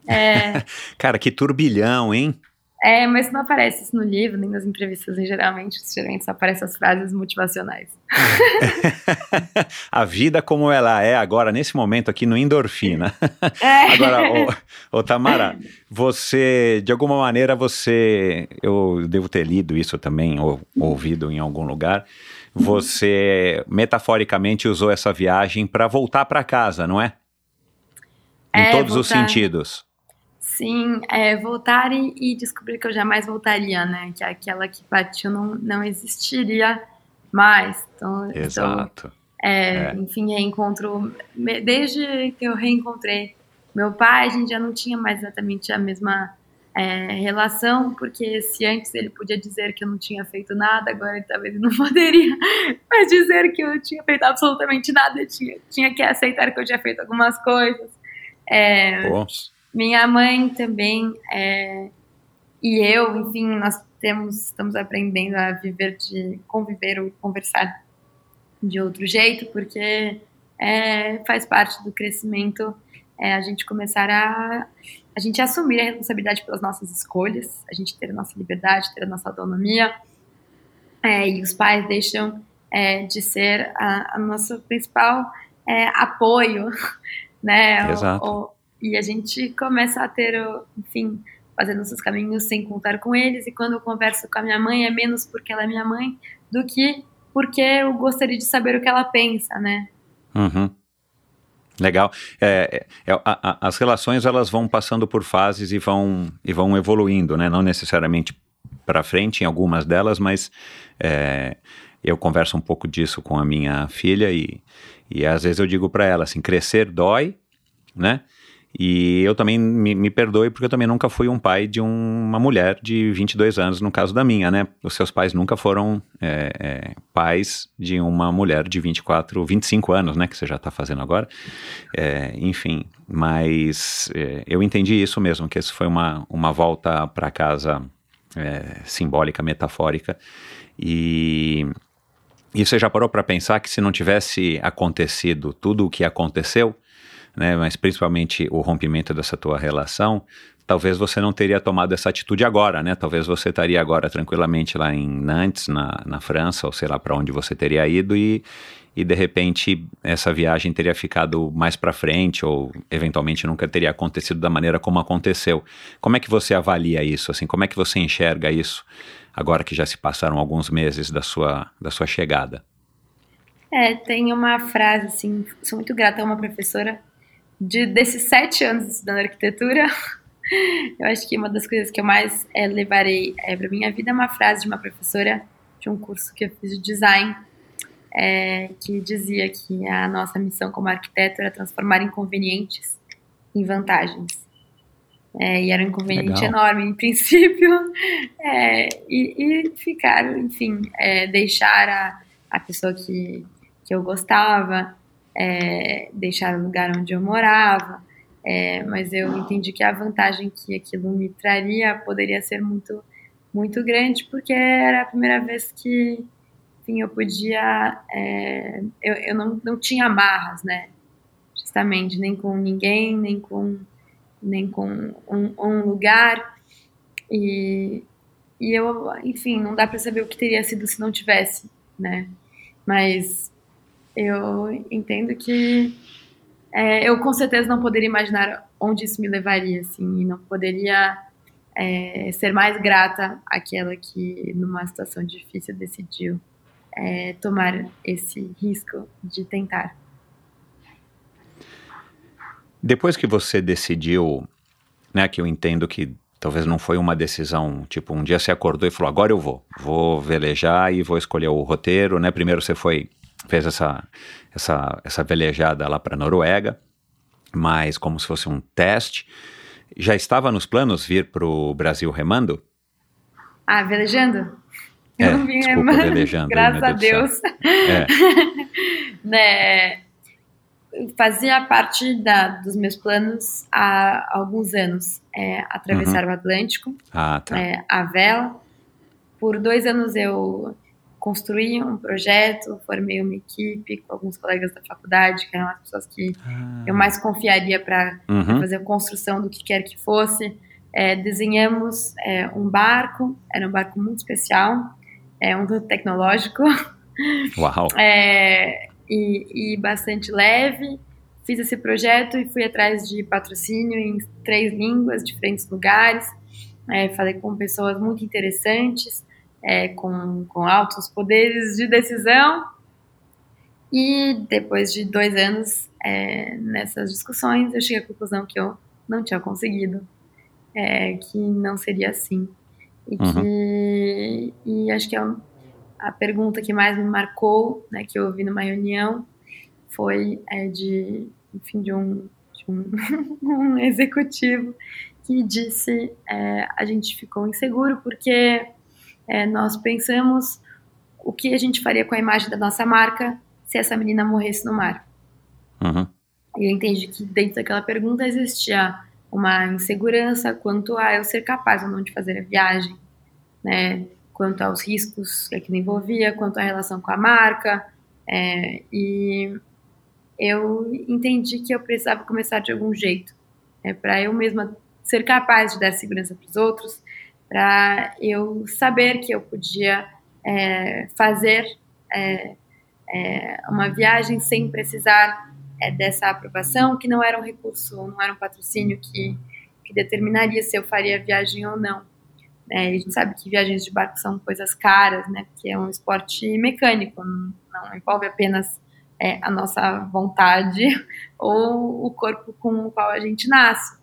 É, Cara, que turbilhão, hein? É, mas não aparece isso no livro, nem nas entrevistas, em geralmente, geralmente só aparecem as frases motivacionais. A vida como ela é agora, nesse momento aqui no Endorfina. É. Agora, ô, ô, Tamara, você, de alguma maneira, você, eu devo ter lido isso também, ou ouvido em algum lugar, você metaforicamente usou essa viagem para voltar para casa, não é? Em É, todos os voltar. sentidos. Sim, é, voltar e, e descobrir que eu jamais voltaria, né? Que aquela que partiu não, não existiria mais. Então, então, Exato. é, É. enfim, reencontro. Desde que eu reencontrei meu pai, a gente já não tinha mais exatamente a mesma é, relação, porque se antes ele podia dizer que eu não tinha feito nada, agora ele talvez não poderia mais dizer que eu tinha feito absolutamente nada. Eu tinha, tinha que aceitar que eu tinha feito algumas coisas. É, Pô, minha mãe também é, e eu, enfim, nós temos, estamos aprendendo a viver de conviver ou conversar de outro jeito, porque é, faz parte do crescimento é, a gente começar a a gente assumir a responsabilidade pelas nossas escolhas, a gente ter a nossa liberdade, ter a nossa autonomia, é, e os pais deixam é, de ser a, a nosso principal é, apoio, né? Exato. O- o- e a gente começa a ter, enfim, fazendo nossos caminhos sem contar com eles. E quando eu converso com a minha mãe, é menos porque ela é minha mãe do que porque eu gostaria de saber o que ela pensa, né? Uhum. Legal. É, é, é, a- a- as relações elas vão passando por fases e vão, e vão evoluindo, né? Não necessariamente para frente em algumas delas, mas é, eu converso um pouco disso com a minha filha e, e às vezes eu digo para ela assim, crescer dói, né? E eu também me, me, perdoe porque eu também nunca fui um pai de um, uma mulher de 22 anos, no caso da minha, né? Os seus pais nunca foram é, é, pais de uma mulher de 24, 25 anos, né? Que você já está fazendo agora. É, enfim, mas é, eu entendi isso mesmo, que isso foi uma, uma volta para casa é, simbólica, metafórica. E, e você já parou para pensar que se não tivesse acontecido tudo o que aconteceu, né, mas principalmente o rompimento dessa tua relação, talvez você não teria tomado essa atitude agora, né? Talvez você estaria agora tranquilamente lá em Nantes, na, na França, ou sei lá para onde você teria ido e, e de repente essa viagem teria ficado mais para frente ou eventualmente nunca teria acontecido da maneira como aconteceu. Como é que você avalia isso? Assim, como é que você enxerga isso agora que já se passaram alguns meses da sua da sua chegada? É, tem uma frase assim, sou muito grata a uma professora de, desses sete anos estudando arquitetura, eu acho que uma das coisas que eu mais é, levarei é, para minha vida é uma frase de uma professora de um curso que eu fiz de design, é, que dizia que a nossa missão como arquiteto era transformar inconvenientes em vantagens. É, e era um inconveniente Legal. enorme, em princípio, é, e, e, ficar, enfim, é, deixar a, a pessoa que, que eu gostava, é, deixar o lugar onde eu morava, é, mas eu entendi que a vantagem que aquilo me traria poderia ser muito, muito grande, porque era a primeira vez que, enfim, eu podia, é, eu, eu não, não tinha amarras, né, justamente, nem com ninguém, nem com, nem com um, um lugar, e, e eu, enfim, não dá para saber o que teria sido se não tivesse, né, mas eu entendo que é, eu com certeza não poderia imaginar onde isso me levaria, assim, e não poderia é, ser mais grata àquela que, numa situação difícil, decidiu é, tomar esse risco de tentar. Depois que você decidiu, né, que eu entendo que talvez não foi uma decisão, tipo, um dia você acordou e falou, agora eu vou, vou velejar e vou escolher o roteiro, né, primeiro você foi fez essa, essa, essa velejada lá para a Noruega, mas como se fosse um teste. Já estava nos planos vir para o Brasil remando? Ah, velejando? É, Eu vim desculpa, remando, velejando. Graças a Deus. É. né, fazia parte da, dos meus planos há alguns anos é, atravessar uhum. o Atlântico, ah, tá. é, a vela. Por dois anos eu construí um projeto, formei uma equipe com alguns colegas da faculdade, que eram as pessoas que ah. eu mais confiaria para uhum. fazer a construção do que quer que fosse. É, desenhamos é, um barco, era um barco muito especial, é um tecnológico. Uau! É, e, e bastante leve. Fiz esse projeto e fui atrás de patrocínio em três línguas, diferentes lugares. É, falei com pessoas muito interessantes é, com, com altos poderes de decisão. E depois de dois anos é, nessas discussões, eu cheguei à conclusão que eu não tinha conseguido, é, que não seria assim. E uhum. que. E acho que a, a, pergunta que mais me marcou, né, que eu ouvi numa reunião, foi é, de, enfim, de um, de um, um executivo que disse: é, a gente ficou inseguro porque é, nós pensamos o que a gente faria com a imagem da nossa marca se essa menina morresse no mar. Uhum. E eu entendi que dentro daquela pergunta existia uma insegurança quanto a eu ser capaz ou não de fazer a viagem, né? Quanto aos riscos que aquilo envolvia, quanto à relação com a marca. É, e eu entendi que eu precisava começar de algum jeito, é, para eu mesma ser capaz de dar segurança para os outros, para eu saber que eu podia é, fazer é, é, uma viagem sem precisar é, dessa aprovação, que não era um recurso, não era um patrocínio que, que determinaria se eu faria viagem ou não. É, a gente sabe que viagens de barco são coisas caras, né? Porque é um esporte mecânico, não, não envolve apenas é, a nossa vontade ou o corpo com o qual a gente nasce.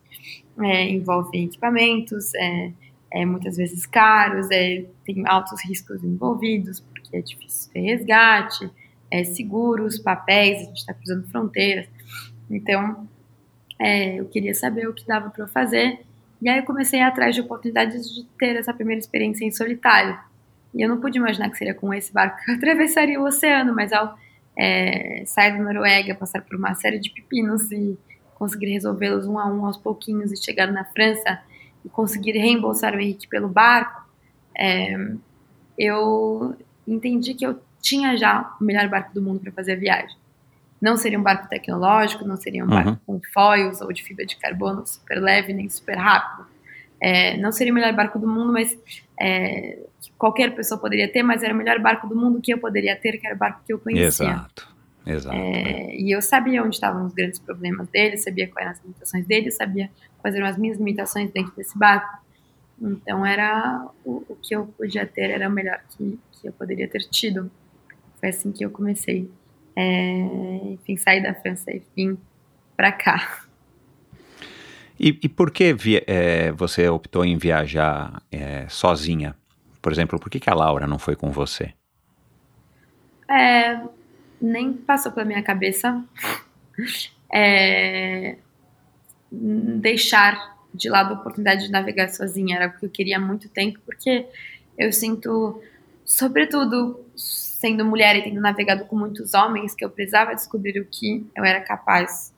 É, envolve equipamentos, é, é, muitas vezes caros, é, tem altos riscos envolvidos, porque é difícil ter resgate, é, seguros, papéis, a gente está cruzando fronteiras. Então, é, eu queria saber o que dava para eu fazer. E aí eu comecei a ir atrás de oportunidades de ter essa primeira experiência em solitário. E eu não pude imaginar que seria com esse barco que eu atravessaria o oceano, mas ao é, sair da Noruega, passar por uma série de pepinos e conseguir resolvê-los um a um aos pouquinhos e chegar na França e conseguir reembolsar o Henrique pelo barco, é, eu entendi que eu tinha já o melhor barco do mundo para fazer a viagem. Não seria um barco tecnológico, não seria um Uhum. barco com foils ou de fibra de carbono super leve nem super rápido. É, não seria o melhor barco do mundo, mas é, que qualquer pessoa poderia ter, mas era o melhor barco do mundo que eu poderia ter, que era o barco que eu conhecia. Exato. Exato. É, e eu sabia onde estavam os grandes problemas dele, sabia quais eram as limitações dele, sabia quais eram as minhas limitações dentro desse barco. Então era o, o que eu podia ter era o melhor que, que eu poderia ter tido. Foi assim que eu comecei. É, enfim, saí da França e vim pra cá. E, e por que é, você optou em viajar é, sozinha? Por exemplo, por que, que a Laura não foi com você? É, nem passou pela minha cabeça é, deixar de lado a oportunidade de navegar sozinha. Era o que eu queria há muito tempo, porque eu sinto, sobretudo sendo mulher e tendo navegado com muitos homens, que eu precisava descobrir o que eu era capaz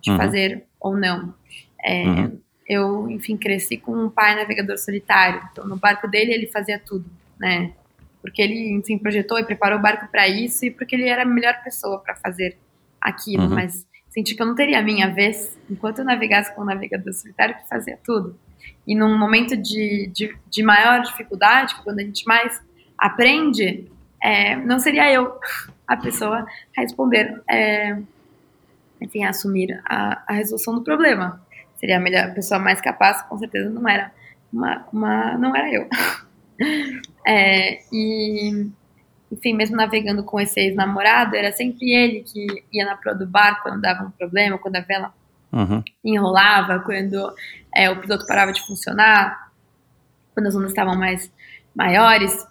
de Uhum. fazer ou não. É, Uhum. Eu, enfim, cresci com um pai navegador solitário. Então, no barco dele, ele fazia tudo, né? Porque ele, enfim, projetou e preparou o barco para isso e porque ele era a melhor pessoa para fazer aquilo. Uhum. Mas senti que eu não teria a minha vez enquanto eu navegasse com um navegador solitário que fazia tudo. E num momento de, de, de maior dificuldade, é quando a gente mais aprende, é, não seria eu a pessoa a responder, é, enfim, a assumir a, a resolução do problema. Seria a melhor a pessoa mais capaz, com certeza não era uma, uma não era eu. É, e enfim, mesmo navegando com esse ex-namorado, era sempre ele que ia na proa do barco quando dava um problema, quando a vela Uhum. enrolava, quando é, o piloto parava de funcionar, quando as ondas estavam mais maiores.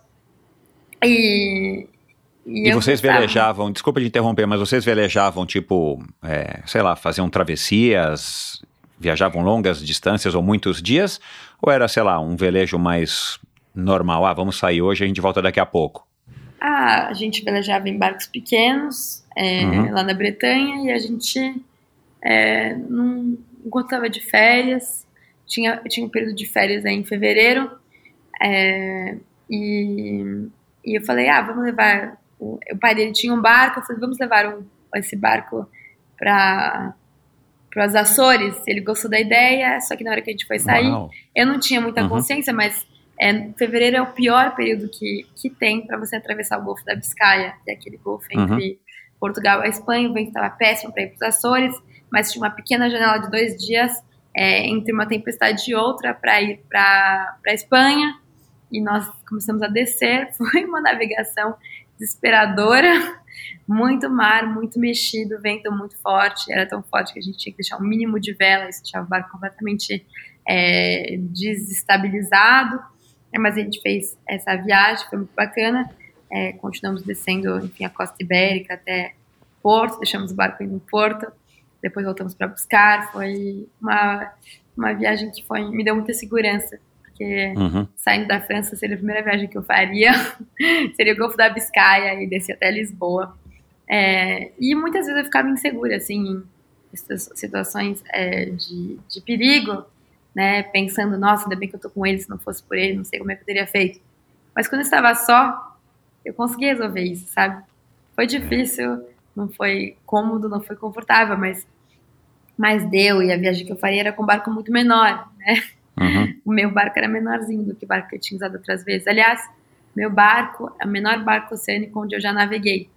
E, E eu vocês pensava- velejavam, desculpa de interromper, mas vocês velejavam, tipo, é, sei lá, faziam travessias, viajavam longas distâncias ou muitos dias? Ou era, sei lá, um velejo mais normal? Ah, vamos sair hoje, a gente volta daqui a pouco. Ah, a gente velejava em barcos pequenos, é, Uhum. lá na Bretanha, e a gente, é, enquanto estava de férias, tinha, tinha um período de férias aí em fevereiro, é, e, e eu falei, ah, vamos levar, o, o pai dele tinha um barco, eu falei, vamos levar o- esse barco para os Açores, ele gostou da ideia, só que na hora que a gente foi sair, Uau. eu não tinha muita Uhum. consciência, mas é, fevereiro é o pior período que, que tem para você atravessar o Golfo da Biscaia, que é aquele golfo Uhum. entre Portugal e a Espanha. O vento estava péssimo para ir para os Açores, mas tinha uma pequena janela de dois dias é, entre uma tempestade e outra para ir para a Espanha. E nós começamos a descer. Foi uma navegação desesperadora, muito mar, muito mexido, vento muito forte. Era tão forte que a gente tinha que deixar um mínimo de vela, isso deixava o barco completamente é, desestabilizado. É, mas a gente fez essa viagem, foi muito bacana. É, continuamos descendo, enfim, a costa ibérica até Porto, deixamos o barco indo no Porto, depois voltamos para buscar. Foi uma, uma viagem que foi, me deu muita segurança, porque Uhum. saindo da França seria a primeira viagem que eu faria, seria o Golfo da Biscaia e descer até Lisboa. É, e muitas vezes eu ficava insegura, assim, em situações é, de, de perigo, né, pensando, nossa, ainda bem que eu tô com ele, se não fosse por ele, não sei como é que eu teria feito. Mas quando eu estava só, eu consegui resolver isso, sabe? Foi difícil, não foi cômodo, não foi confortável, mas, mas deu, e a viagem que eu faria era com um barco muito menor, né? Uhum. O meu barco era menorzinho do que o barco que eu tinha usado outras vezes. Aliás, meu barco é o menor barco oceânico onde eu já naveguei.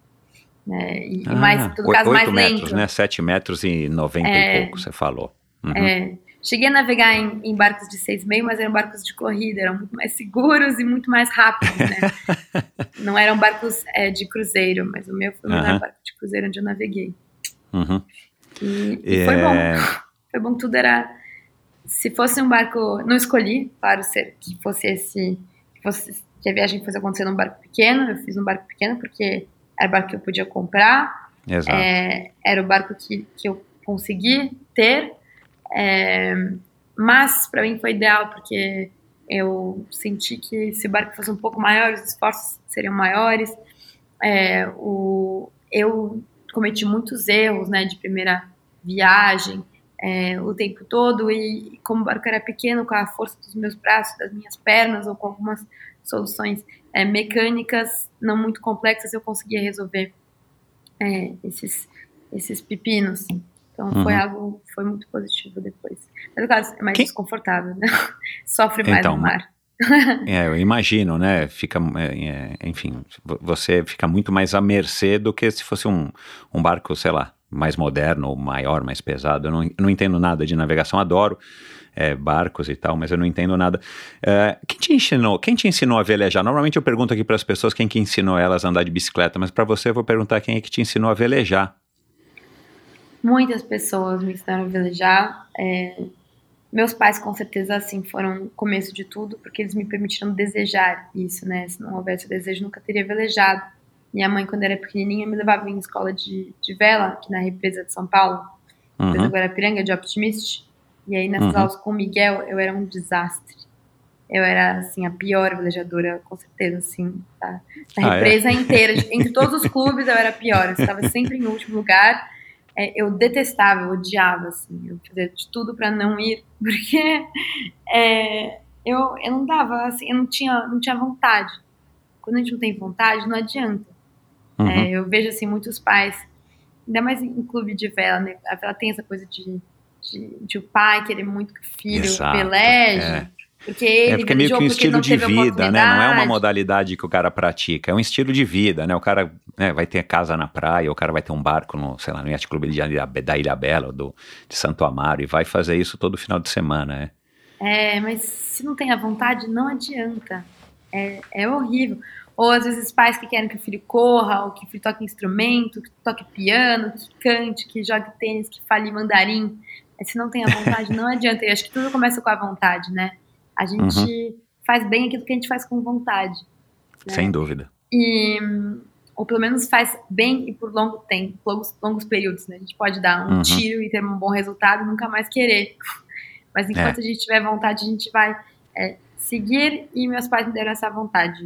Né? E, e mais, em todo caso, Ah, oito mais metros, lento. né? 7 metros e 90 e É. pouco, você falou. Uhum. É, cheguei a navegar em, em barcos de 6,5, mas eram barcos de corrida, eram muito mais seguros e muito mais rápidos, né? Não eram barcos é, de cruzeiro, mas o meu foi o Aham. barco de cruzeiro onde eu naveguei. Uhum. E, e foi bom. É, Foi bom, tudo era. Se fosse um barco. Não escolhi, claro, ser, que fosse esse. Que, fosse, que a viagem fosse acontecer num barco pequeno. Eu fiz um barco pequeno porque era o barco que eu podia comprar. É, era o barco que, que eu consegui ter. É, mas para mim foi ideal porque eu senti que se o barco fosse um pouco maior, os esforços seriam maiores. É, o, eu cometi muitos erros, né, de primeira viagem, é, o tempo todo e como o barco era pequeno, com a força dos meus braços, das minhas pernas ou com algumas soluções é, mecânicas não muito complexas, eu conseguia resolver é, esses, esses pepinos. Então uhum. foi algo, foi muito positivo depois. Mas claro, é mais Quem? desconfortável, né? Sofre mais então, no mar. é, eu imagino, né? Fica, é, é, enfim, você fica muito mais à mercê do que se fosse um, um barco, sei lá, mais moderno, maior, mais pesado. Eu não, não entendo nada de navegação, adoro é, barcos e tal, mas eu não entendo nada. É, quem te ensinou? Quem te ensinou a velejar? Normalmente eu pergunto aqui para as pessoas quem que ensinou elas a andar de bicicleta, mas para você eu vou perguntar quem é que te ensinou a velejar. Muitas pessoas me ensinaram a velejar. É, meus pais, com certeza, assim, foram o começo de tudo, porque eles me permitiram desejar isso, né? Se não houvesse o desejo, nunca teria velejado. Minha mãe, quando era pequenininha, me levava em escola de, de vela, aqui na represa de São Paulo, uhum. represa Guarapiranga, de Optimist. E aí, nessas uhum. aulas com o Miguel, eu era um desastre. Eu era, assim, a pior velejadora, com certeza, assim, tá? A represa ah, é? inteira, entre todos os clubes, eu era a pior. Eu estava sempre em último lugar. É, eu detestava, eu odiava, assim. Eu fazia de tudo para não ir, porque é, eu, eu não dava, assim, eu não tinha, não tinha vontade. Quando a gente não tem vontade, não adianta. Uhum. É, eu vejo, assim, muitos pais, ainda mais em clube de vela, né? A vela tem essa coisa de de, de o pai querer muito que o filho Exato. É. Porque é porque é meio que um estilo de vida, né? Não é uma modalidade que o cara pratica, é um estilo de vida, né? O cara né, vai ter casa na praia, o cara vai ter um barco no, sei lá, no Yacht Clube da Ilha Bela, do, de Santo Amaro, e vai fazer isso todo final de semana, é. É, mas se não tem a vontade, não adianta. É, é horrível. Ou às vezes pais que querem que o filho corra, ou que o filho toque instrumento, que toque piano, que cante, que jogue tênis, que fale mandarim. Se não tem a vontade, não adianta. Eu acho que tudo começa com a vontade, né? A gente uhum. faz bem aquilo que a gente faz com vontade. Né? Sem dúvida. E, ou pelo menos faz bem e por longo tempo, longos, longos períodos, né? A gente pode dar um uhum. tiro e ter um bom resultado e nunca mais querer. Mas enquanto é. a gente tiver vontade, a gente vai é, seguir e meus pais me deram essa vontade.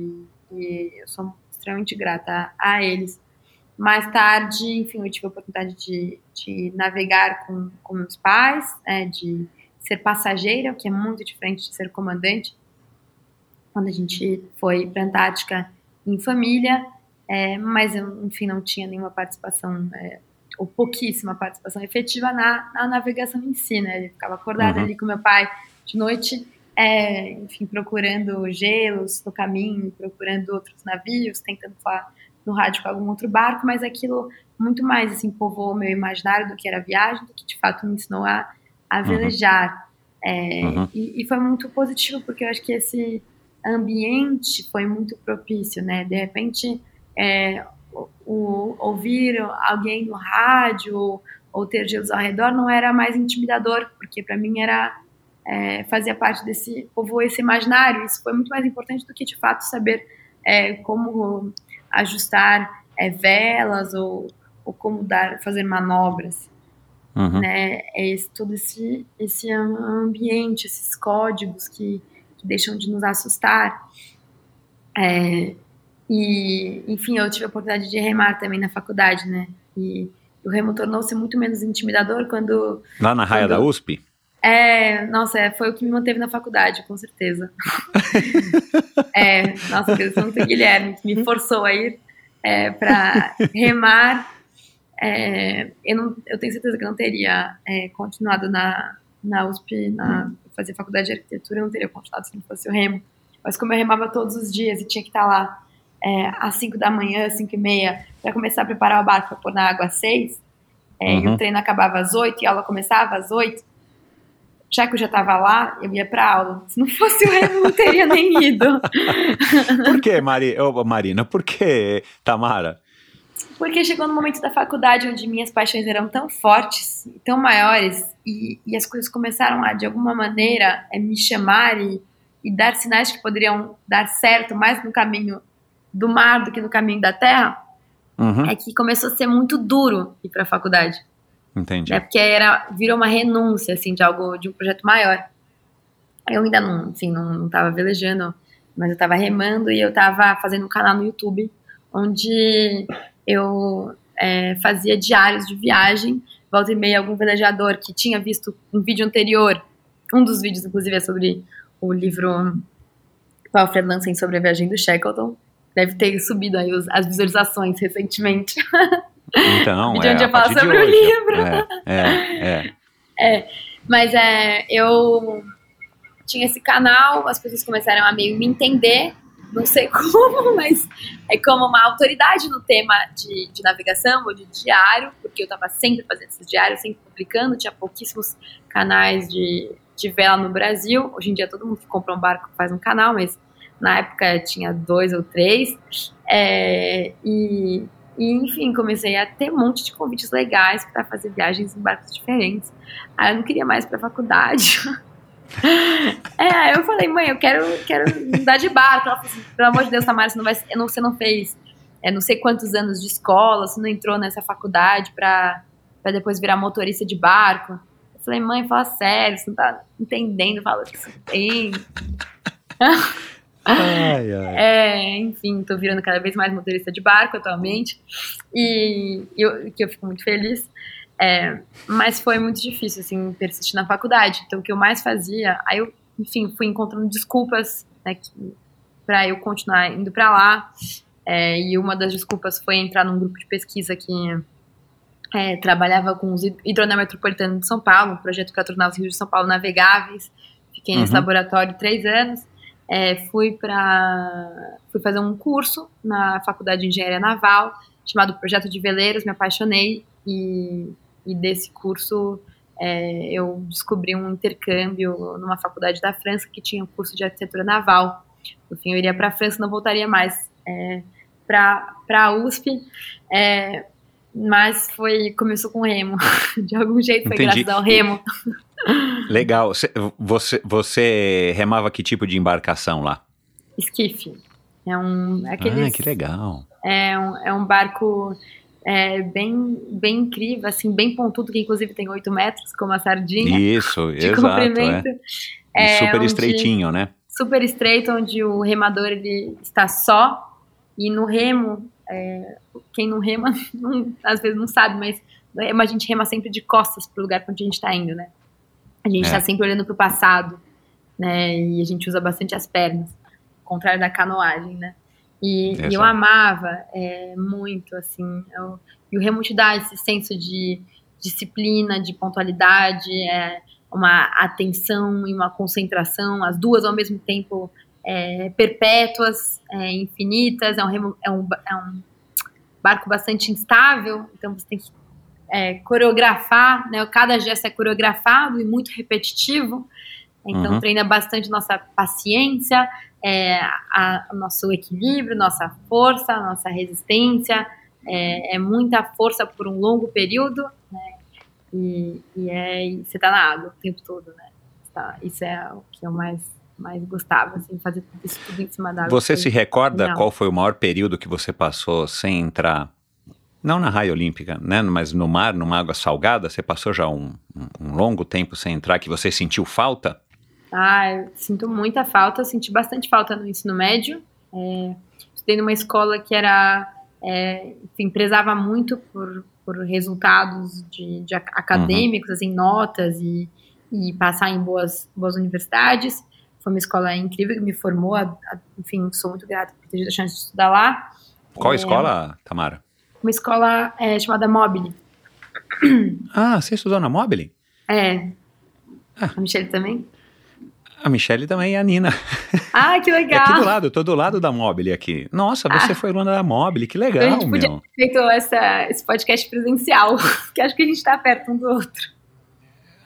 E eu sou extremamente grata a, a eles. Mais tarde, enfim, eu tive a oportunidade de, de navegar com, com meus pais, é, de ser passageira, o que é muito diferente de ser comandante. Quando a gente foi para a Antártica em família, é, mas eu, enfim, não tinha nenhuma participação, é, ou pouquíssima participação efetiva na, na navegação em si, né? Ele ficava acordado uhum. ali com meu pai de noite, é, enfim, procurando gelos no caminho, procurando outros navios, tentando falar no rádio com algum outro barco, mas aquilo muito mais assim povoou meu imaginário do que era a viagem, do que de fato me ensinou a, a uhum. velejar. É, uhum. e, e, foi muito positivo porque eu acho que esse ambiente foi muito propício, né? De repente, é, o, o, ouvir alguém no rádio ou ter gelos ao redor não era mais intimidador, porque para mim era é, fazia parte desse povo esse imaginário. Isso foi muito mais importante do que de fato saber é, como ajustar é, velas ou, ou como dar, fazer manobras. Uhum. Né? É esse, todo esse, esse ambiente, esses códigos que, que deixam de nos assustar. É, e, enfim, eu tive a oportunidade de remar também na faculdade, né? E o remo tornou-se muito menos intimidador quando. Lá na raia quando, da USP? É, nossa, é, foi o que me manteve na faculdade, com certeza. é, nossa, que Santo Guilherme, que me forçou a ir é, para remar. É, eu, não, eu tenho certeza que não teria é, continuado na, na USP, na, fazer faculdade de arquitetura, eu não teria continuado se não fosse o remo. Mas como eu remava todos os dias e tinha que estar lá é, às 5 da manhã, 5 e meia, para começar a preparar o barco para pôr na água às 6, é, uhum. e o uhum. treino acabava às 8 e a aula começava às 8, já que eu já estava lá, eu ia para aula. Se não fosse o eu não teria nem ido. Por que, Mari, oh, Marina? Por que, Tamara? Porque chegou no momento da faculdade onde minhas paixões eram tão fortes, tão maiores, e, e as coisas começaram a, de alguma maneira, é, me chamar e, e dar sinais que poderiam dar certo mais no caminho do mar do que no caminho da terra, uhum. é que começou a ser muito duro ir para a faculdade. Entendi. né? Porque era, virou uma renúncia, assim, de algo, de um projeto maior. Eu ainda não, assim, não, não tava velejando, mas eu tava remando e eu tava fazendo um canal no YouTube, onde eu é, fazia diários de viagem, volta e meia algum velejador que tinha visto um vídeo anterior, um dos vídeos, inclusive, é sobre o livro do Alfred Lansen sobre a viagem do Shackleton, deve ter subido aí os- as visualizações recentemente. Então, Vídeo é, onde a eu falo de sobre o hoje. livro. É, é, é. Mas é, eu tinha esse canal, as pessoas começaram a meio me entender, não sei como, mas é como uma autoridade no tema de, de navegação ou de diário, porque eu estava sempre fazendo esses diários, sempre publicando, tinha pouquíssimos canais de, de vela no Brasil. Hoje em dia todo mundo que compra um barco faz um canal, mas na época tinha dois ou três. É, e, e, enfim, comecei a ter um monte de convites legais para fazer viagens em barcos diferentes. Aí eu não queria mais pra faculdade. É, eu falei, mãe, eu quero, quero mudar de barco. Ela falou assim, pelo amor de Deus, Tamara, você não, vai, não- você não fez é, não sei quantos anos de escola, você não entrou nessa faculdade pra, pra depois virar motorista de barco. Eu falei, mãe, fala sério, você não tá entendendo, fala o que você tem. Ai, ai. É, enfim, tô virando cada vez mais motorista de barco atualmente. E eu, que eu fico muito feliz. É, mas foi muito difícil, assim, persistir na faculdade. Então, o que eu mais fazia, aí eu, enfim, fui encontrando desculpas, né, pra eu continuar indo pra lá. É, e uma das desculpas foi entrar num grupo de pesquisa que é, trabalhava com os hid- hidronel metropolitano de São Paulo, um projeto para tornar os rios de São Paulo navegáveis. Fiquei nesse Uhum. laboratório três anos. É, fui para fui fazer um curso na Faculdade de Engenharia Naval chamado Projeto de Veleiros, me apaixonei e, e desse curso é, eu descobri um intercâmbio numa faculdade da França que tinha um curso de arquitetura naval. No fim, eu iria para a França, não voltaria mais é, para a USP, é, mas foi começou com remo. De algum jeito foi Entendi. graças ao remo. Legal. Cê- Você, você remava que tipo de embarcação lá? Esquife. É um é aqueles, Ah, que legal. É um, é um barco é, bem, bem incrível, assim, bem pontudo, que inclusive tem 8 metros, como a sardinha Isso, de exato. comprimento. É. É, E super onde- estreitinho, né? Super estreito, onde o remador ele está só, e no remo, é, quem não rema, não- às vezes não sabe, mas no remo a gente rema sempre de costas para o lugar para onde a gente está indo, né? A gente É. está sempre olhando para o passado, né? E a gente usa bastante as pernas, ao contrário da canoagem, né? E, e eu amava é, muito, assim. eu- e o remo te dá esse senso de disciplina, de pontualidade, é, uma atenção e uma concentração, as duas ao mesmo tempo é, perpétuas, é, infinitas. É um, remo- é, um, é um barco bastante instável, então você tem que é, coreografar, né? Cada gesto é coreografado e muito repetitivo. Então Uhum. treina bastante nossa paciência, é, a- o nosso equilíbrio, nossa força, nossa resistência. É, é muita força por um longo período, né? E, e é, e você tá na água o tempo todo, né? Tá, isso é o que eu mais, mais gostava, assim, fazer tudo isso tudo em cima da água. Você se recorda Não. qual foi o maior período que você passou sem entrar? Não na raia olímpica, né? Mas no mar, numa água salgada, você passou já um- um longo tempo sem entrar que você sentiu falta? Ah, sinto muita falta, senti bastante falta no ensino médio. É, estudei numa escola que era, é, enfim, prezava muito por, por resultados de, de ac- acadêmicos, assim, notas e, e passar em boas, boas universidades. Foi uma escola incrível que me formou, a- a- enfim, sou muito grata por ter tido a chance de estudar lá. Qual É. escola, Tamara? Uma escola é, chamada Mobile. Ah, você estudou na Mobile? É. Ah. A Michelle também? A Michelle também e a Nina. Ah, que É legal! aqui do lado, eu tô do lado da Mobile aqui. Nossa, você Ah. foi aluna da Mobile, que Então, a legal, gente podia meu. ter feito essa, esse podcast presencial, que acho que a gente tá perto um do outro.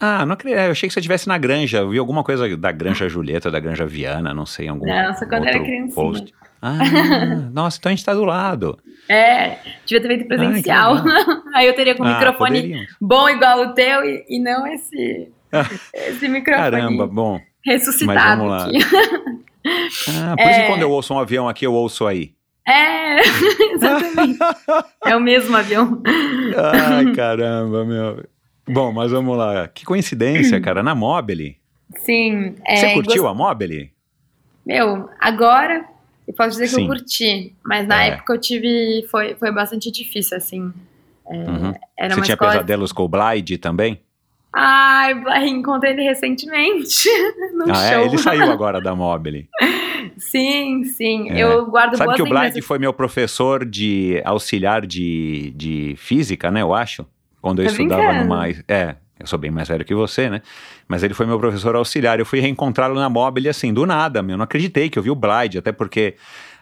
Ah, não acredito. Eu achei que você estivesse na Granja. Eu vi alguma coisa da Granja Julieta, da Granja Viana, não sei, em algum só quando era outro criancinha. post. Ah, nossa, então a gente tá do lado. É, devia ter feito presencial. Aí eu teria com um Ah, microfone bom igual o teu e, e não esse, esse microfone Caramba, bom. Ressuscitado Mas vamos lá. aqui. Ah, por isso É. que quando eu ouço um avião aqui, eu ouço aí. É, exatamente. é o mesmo avião. Ai, caramba, meu. Bom, mas vamos lá. Que coincidência, cara, na Mobile. Sim. é, Você curtiu gost- a Mobile? Meu, agora eu posso dizer que Sim. eu curti, mas na É. época eu tive. Foi, foi bastante difícil, assim. É, Uhum. Você tinha escola. pesadelos com o Blide também? Ai, encontrei ele recentemente no ah, show. é? Ele saiu agora da Mobile. Sim, sim. É. Eu guardo Sabe que o Blide lembranças. foi meu professor de auxiliar de, de física, né? Eu acho. Quando eu Tá estudava brincando? numa. É, eu sou bem mais velho que você, né? Mas ele foi meu professor auxiliar. Eu fui reencontrá-lo na Mobile assim, do nada, meu. Não acreditei que eu vi o Blide, até porque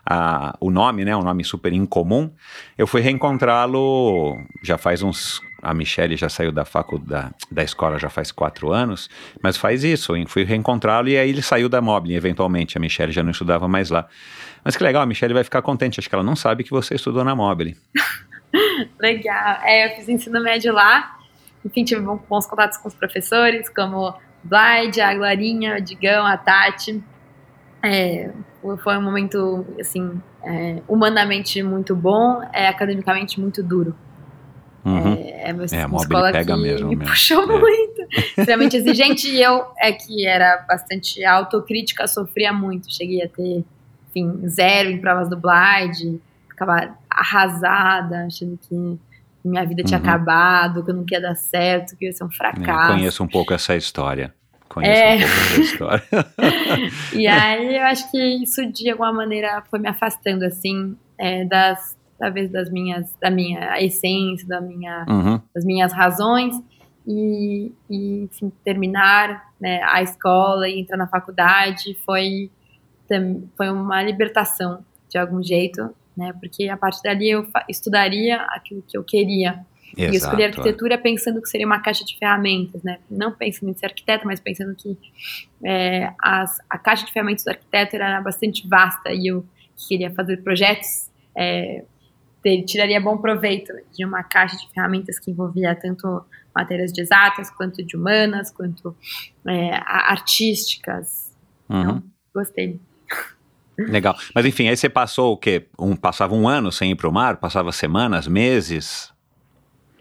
a- o nome, né? Um nome super incomum. Eu fui reencontrá-lo já faz uns. A Michelle já saiu da faculdade, da escola já faz quatro anos, mas faz isso, hein? Fui reencontrá-lo e aí ele saiu da Mobile, eventualmente. A Michelle já não estudava mais lá. Mas que legal, a Michelle vai ficar contente. Acho que ela não sabe que você estudou na Mobile. Legal. É, eu fiz ensino médio lá. Enfim, tive bons contatos com os professores, como o Blide, a Glorinha, o Digão, a Tati. É, foi um momento, assim, é, humanamente muito bom, é, academicamente muito duro. Uhum. É, é uma, É, a Mobile escola pega que mesmo, me meu. puxou É. muito. Extremamente exigente e eu é que era bastante autocrítica, sofria muito. Cheguei a ter, enfim, zero em provas do Blind, ficava arrasada, achando que minha vida tinha Uhum. acabado, que eu não ia dar certo, que ia ser um É, fracasso. conheço um pouco essa história. Conheço É. um pouco essa história. E aí eu acho que isso de alguma maneira foi me afastando assim é, das talvez das minhas da minha essência, da minha Uhum. das minhas razões e, e enfim, terminar né, a escola e entrar na faculdade foi foi uma libertação de algum jeito, né? Porque a partir dali eu estudaria aquilo que eu queria. E eu escolhi Exato. arquitetura pensando que seria uma caixa de ferramentas, né? Não pensando em ser arquiteta, mas pensando que é, as- a caixa de ferramentas do arquiteto era bastante vasta e eu queria fazer projetos, é, ter- tiraria bom proveito de uma caixa de ferramentas que envolvia tanto matérias de exatas, quanto de humanas, quanto é, artísticas. Uhum. Gostei. Legal. Mas enfim, aí você passou o quê? Um, passava um ano sem ir pro mar? Passava semanas, meses?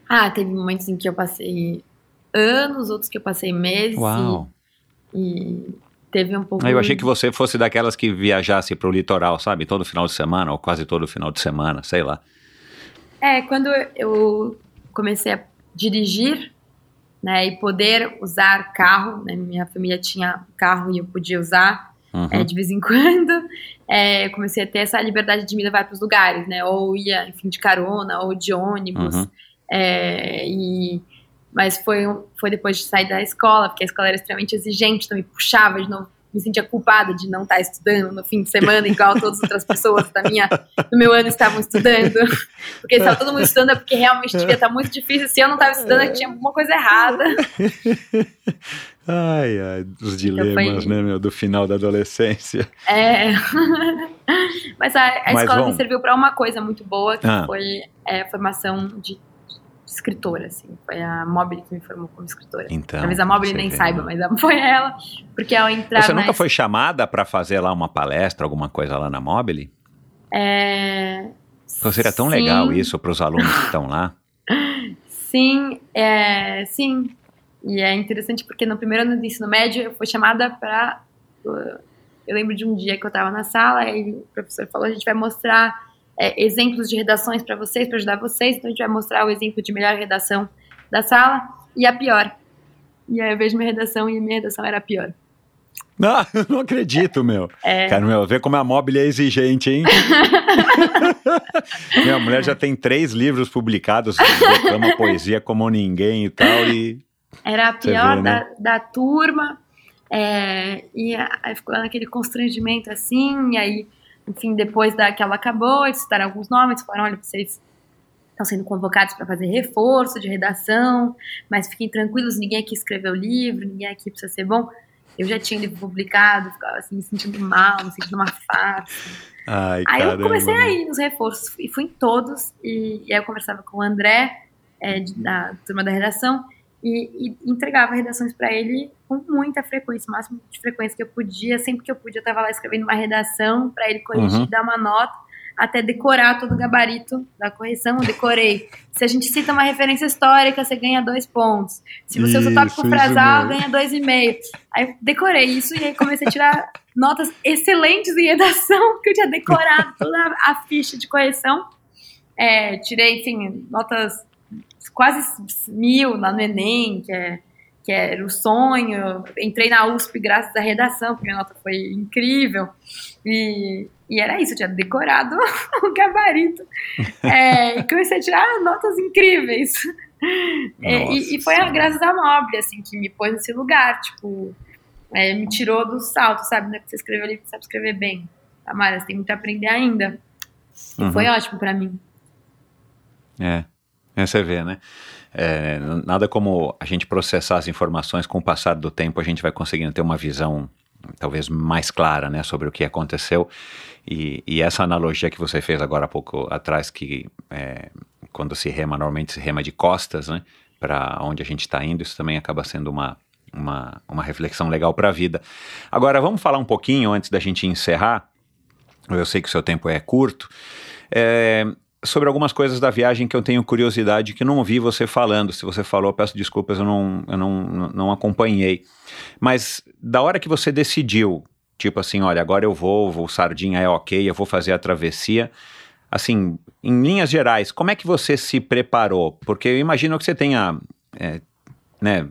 Ah, teve momentos em que eu passei anos, outros que eu passei meses. Uau. E, e teve um pouco. Eu achei que você fosse daquelas que viajasse pro litoral, sabe? Todo final de semana, ou quase todo final de semana, sei lá. É, quando eu comecei a dirigir, né, e poder usar carro, né, minha família tinha carro e eu podia usar Uhum. é, de vez em quando, é, eu comecei a ter essa liberdade de me levar para os lugares, né, ou ia, enfim, de carona, ou de ônibus, Uhum. é, e... Mas foi, foi depois de sair da escola, porque a escola era extremamente exigente, então me puxava de novo, me sentia culpada de não estar estudando no fim de semana, igual todas as outras pessoas da minha, do meu ano estavam estudando. Porque estava todo mundo estudando é porque realmente devia estar muito difícil. Se eu não estava estudando tinha alguma coisa errada. Ai, ai, os dilemas, foi- né, meu, do final da adolescência. É. Mas a, a Mas escola vamos- me serviu para uma coisa muito boa, que Ah. foi é, a formação de escritora, assim. Foi a Mobile que me formou como escritora. Então. Talvez a Mobile nem saiba, mas foi ela. Porque ao entrar Você na nunca foi chamada pra fazer lá uma palestra, alguma coisa lá na Mobile? É... Pô, seria tão sim, legal isso pros alunos que estão lá. Sim, é, sim. E é interessante porque no primeiro ano do ensino médio eu fui chamada para. Eu lembro de um dia que eu estava na sala e o professor falou: a gente vai mostrar é, exemplos de redações para vocês, para ajudar vocês. Então a gente vai mostrar o exemplo de melhor redação da sala e a pior. E aí eu vejo minha redação e minha redação era a pior. Não, eu não acredito, meu. É. Cara, meu, vê como a Mobile é exigente, hein? Minha mulher já tem três livros publicados, declama poesia como ninguém e tal, e Era a pior vê, da, né? da turma. é, e aí ficou naquele constrangimento assim. E aí, enfim, depois da que ela acabou, eles citaram alguns nomes, falaram: olha, vocês estão sendo convocados para fazer reforço de redação, mas fiquem tranquilos, ninguém aqui escreveu o livro, ninguém aqui precisa ser bom. Eu já tinha o livro publicado, ficava assim, me sentindo mal, me sentindo uma farsa. Ai, Aí caramba. eu comecei a ir nos reforços e fui em todos. E, e aí eu conversava com o André, é, de- da turma da redação, e, e entregava redações para ele com muita frequência, o máximo de frequência que eu podia. Sempre que eu podia, eu estava lá escrevendo uma redação para ele corrigir, Uhum. dar uma nota. até decorar todo o gabarito da correção, eu decorei. Se a gente cita uma referência histórica, você ganha dois pontos. Se você usa o tópico Isso, frasal, isso ganha dois e meio. Aí eu decorei isso e aí comecei a tirar notas excelentes em redação, porque eu tinha decorado toda a a ficha de correção. É, tirei, enfim, notas quase mil lá no Enem, que, é, que era o sonho. Entrei na USP graças à redação, porque minha nota foi incrível. E, e era isso, eu tinha decorado o gabarito. É, e comecei a tirar notas incríveis. É, e, e foi Nossa graças à Nobre, assim, que me pôs nesse lugar, tipo, é, me tirou do salto, sabe? Né? Que você escreveu ali, você sabe escrever bem. Tamara, você tem muito a aprender ainda. E Uhum. foi ótimo pra mim. É, é, você vê, né? É, nada como a gente processar as informações com o passar do tempo, a gente vai conseguindo ter uma visão talvez mais clara, né, sobre o que aconteceu. E, e essa analogia que você fez agora há pouco atrás, que é, quando se rema, normalmente se rema de costas, né, para onde a gente está indo, isso também acaba sendo uma, uma, uma reflexão legal para a vida. Agora, vamos falar um pouquinho antes da gente encerrar. Eu sei que o seu tempo é curto. É, sobre algumas coisas da viagem que eu tenho curiosidade que não ouvi você falando. Se você falou, peço desculpas, eu não, eu não, não- acompanhei. Mas da hora que você decidiu, tipo assim, olha, agora eu vou, vou sardinha é ok, eu vou fazer a travessia. Assim, em linhas gerais, como é que você se preparou? Porque eu imagino que você tenha, é, né,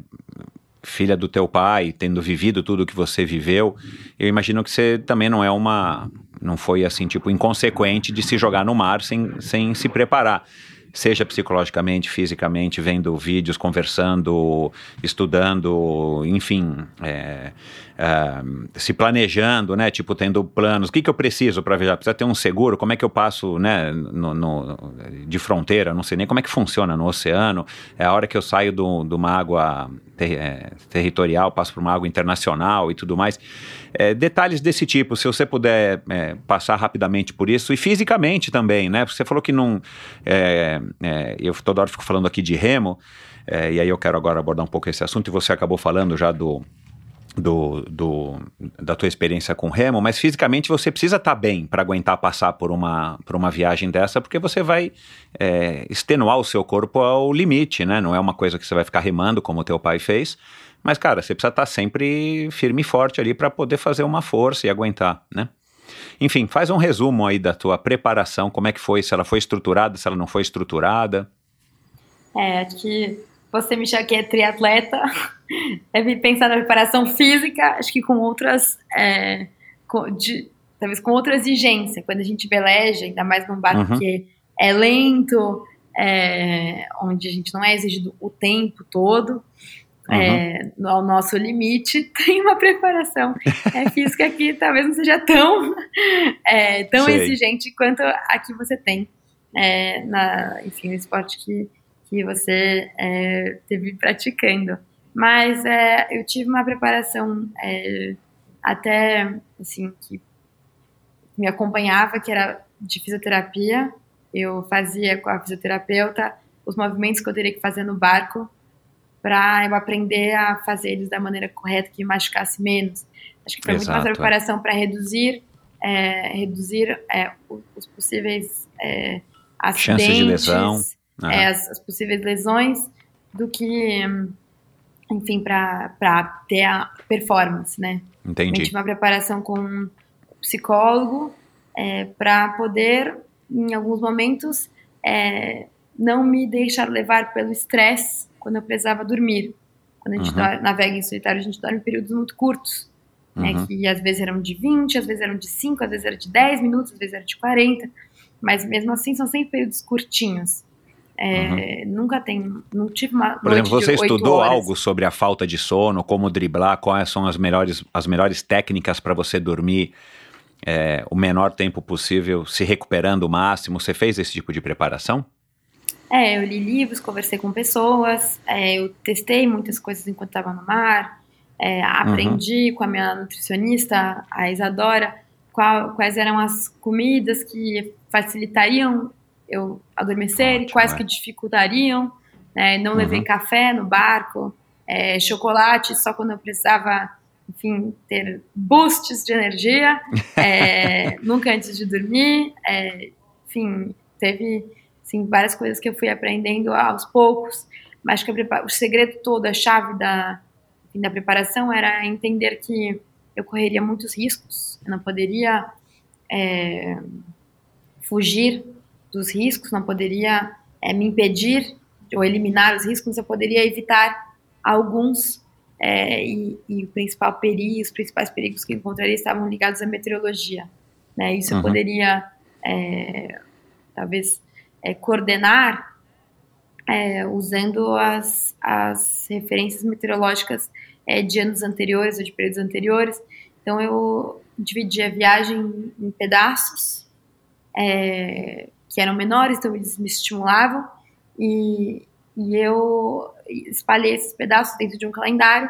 filha do teu pai, tendo vivido tudo que você viveu, eu imagino que você também não é uma, não foi assim, tipo, inconsequente de se jogar no mar sem, sem se preparar. Seja psicologicamente, fisicamente, vendo vídeos, conversando, estudando, enfim, é, é, se planejando, né? Tipo, tendo planos. O que, que eu preciso para viajar? Precisa ter um seguro? Como é que eu passo, né? No, no- de fronteira? Não sei nem como é que funciona no oceano. É a hora que eu saio de uma água ter- é, territorial, passo para uma água internacional e tudo mais. É, detalhes desse tipo, se você puder é, passar rapidamente por isso e fisicamente também, né? Porque você falou que não. é, é, eu toda hora fico falando aqui de remo, é, e aí eu quero agora abordar um pouco esse assunto, e você acabou falando já do. Do, do- da tua experiência com remo, mas fisicamente você precisa estar bem para aguentar passar por uma, por uma viagem dessa, porque você vai é, extenuar o seu corpo ao limite, né? Não é uma coisa que você vai ficar remando como teu pai fez, mas cara, você precisa estar sempre firme e forte ali para poder fazer uma força e aguentar, né? Enfim, faz um resumo aí da tua preparação, como é que foi, se ela foi estruturada, se ela não foi estruturada. É, acho que você me que é triatleta, deve pensar na preparação física, acho que com outras, é, com- de- talvez com outra exigência, quando a gente veleja, ainda mais num barco Uhum. que é lento, é, onde a gente não é exigido o tempo todo, é, no- ao nosso limite, tem uma preparação é, física que talvez não seja tão, é, tão Sei. exigente quanto a que você tem é, na, enfim, no esporte que, que você é, teve praticando. Mas é, eu tive uma preparação é, até, assim, que me acompanhava, que era de fisioterapia. Eu fazia com a fisioterapeuta os movimentos que eu teria que fazer no barco para eu aprender a fazer eles da maneira correta, que machucasse menos. Acho que foi muito mais Exato, a é. preparação para reduzir, é, reduzir é, os possíveis é, acidentes, Chances de lesão, né? é, as, as possíveis lesões, do que, enfim, para ter a performance, né? Entendi. tive uma preparação com um psicólogo para poder, em alguns momentos, é, não me deixar levar pelo estresse quando eu precisava dormir. Quando a gente Uhum. dor- navega em solitário, a gente dorme em períodos muito curtos, né, Uhum. que às vezes eram de 20, às vezes eram de 5, às vezes eram de 10 minutos, às vezes eram de 40, mas mesmo assim são sempre períodos curtinhos. É, Nunca tem, não tive uma Uhum. Por exemplo, você estudou horas. algo sobre a falta de sono, como driblar, quais são as melhores, as melhores técnicas para você dormir é, o menor tempo possível, se recuperando o máximo? Você fez esse tipo de preparação? É, eu li livros, conversei com pessoas, é, eu testei muitas coisas enquanto estava no mar, é, aprendi com a minha nutricionista, a Isadora, qual- quais eram as comidas que facilitariam eu adormecer e Ótimo, quais é. que dificultariam. né, não levei Uhum. café no barco, é, chocolate só quando eu precisava enfim, ter boosts de energia, é, nunca antes de dormir, é, enfim, teve assim, várias coisas que eu fui aprendendo aos poucos, mas que o segredo todo, a chave da, enfim, da preparação era entender que eu correria muitos riscos, eu não poderia é, fugir dos riscos, não poderia é, me impedir ou eliminar os riscos, eu poderia evitar alguns é, e, e, o principal perigo, os principais perigos que eu encontraria estavam ligados à meteorologia. Né? Isso uhum. eu poderia, é, talvez, coordenar usando as, as referências meteorológicas de anos anteriores ou de períodos anteriores. Então eu dividi a viagem em pedaços é, que eram menores, então eles me estimulavam e, e eu espalhei esses pedaços dentro de um calendário.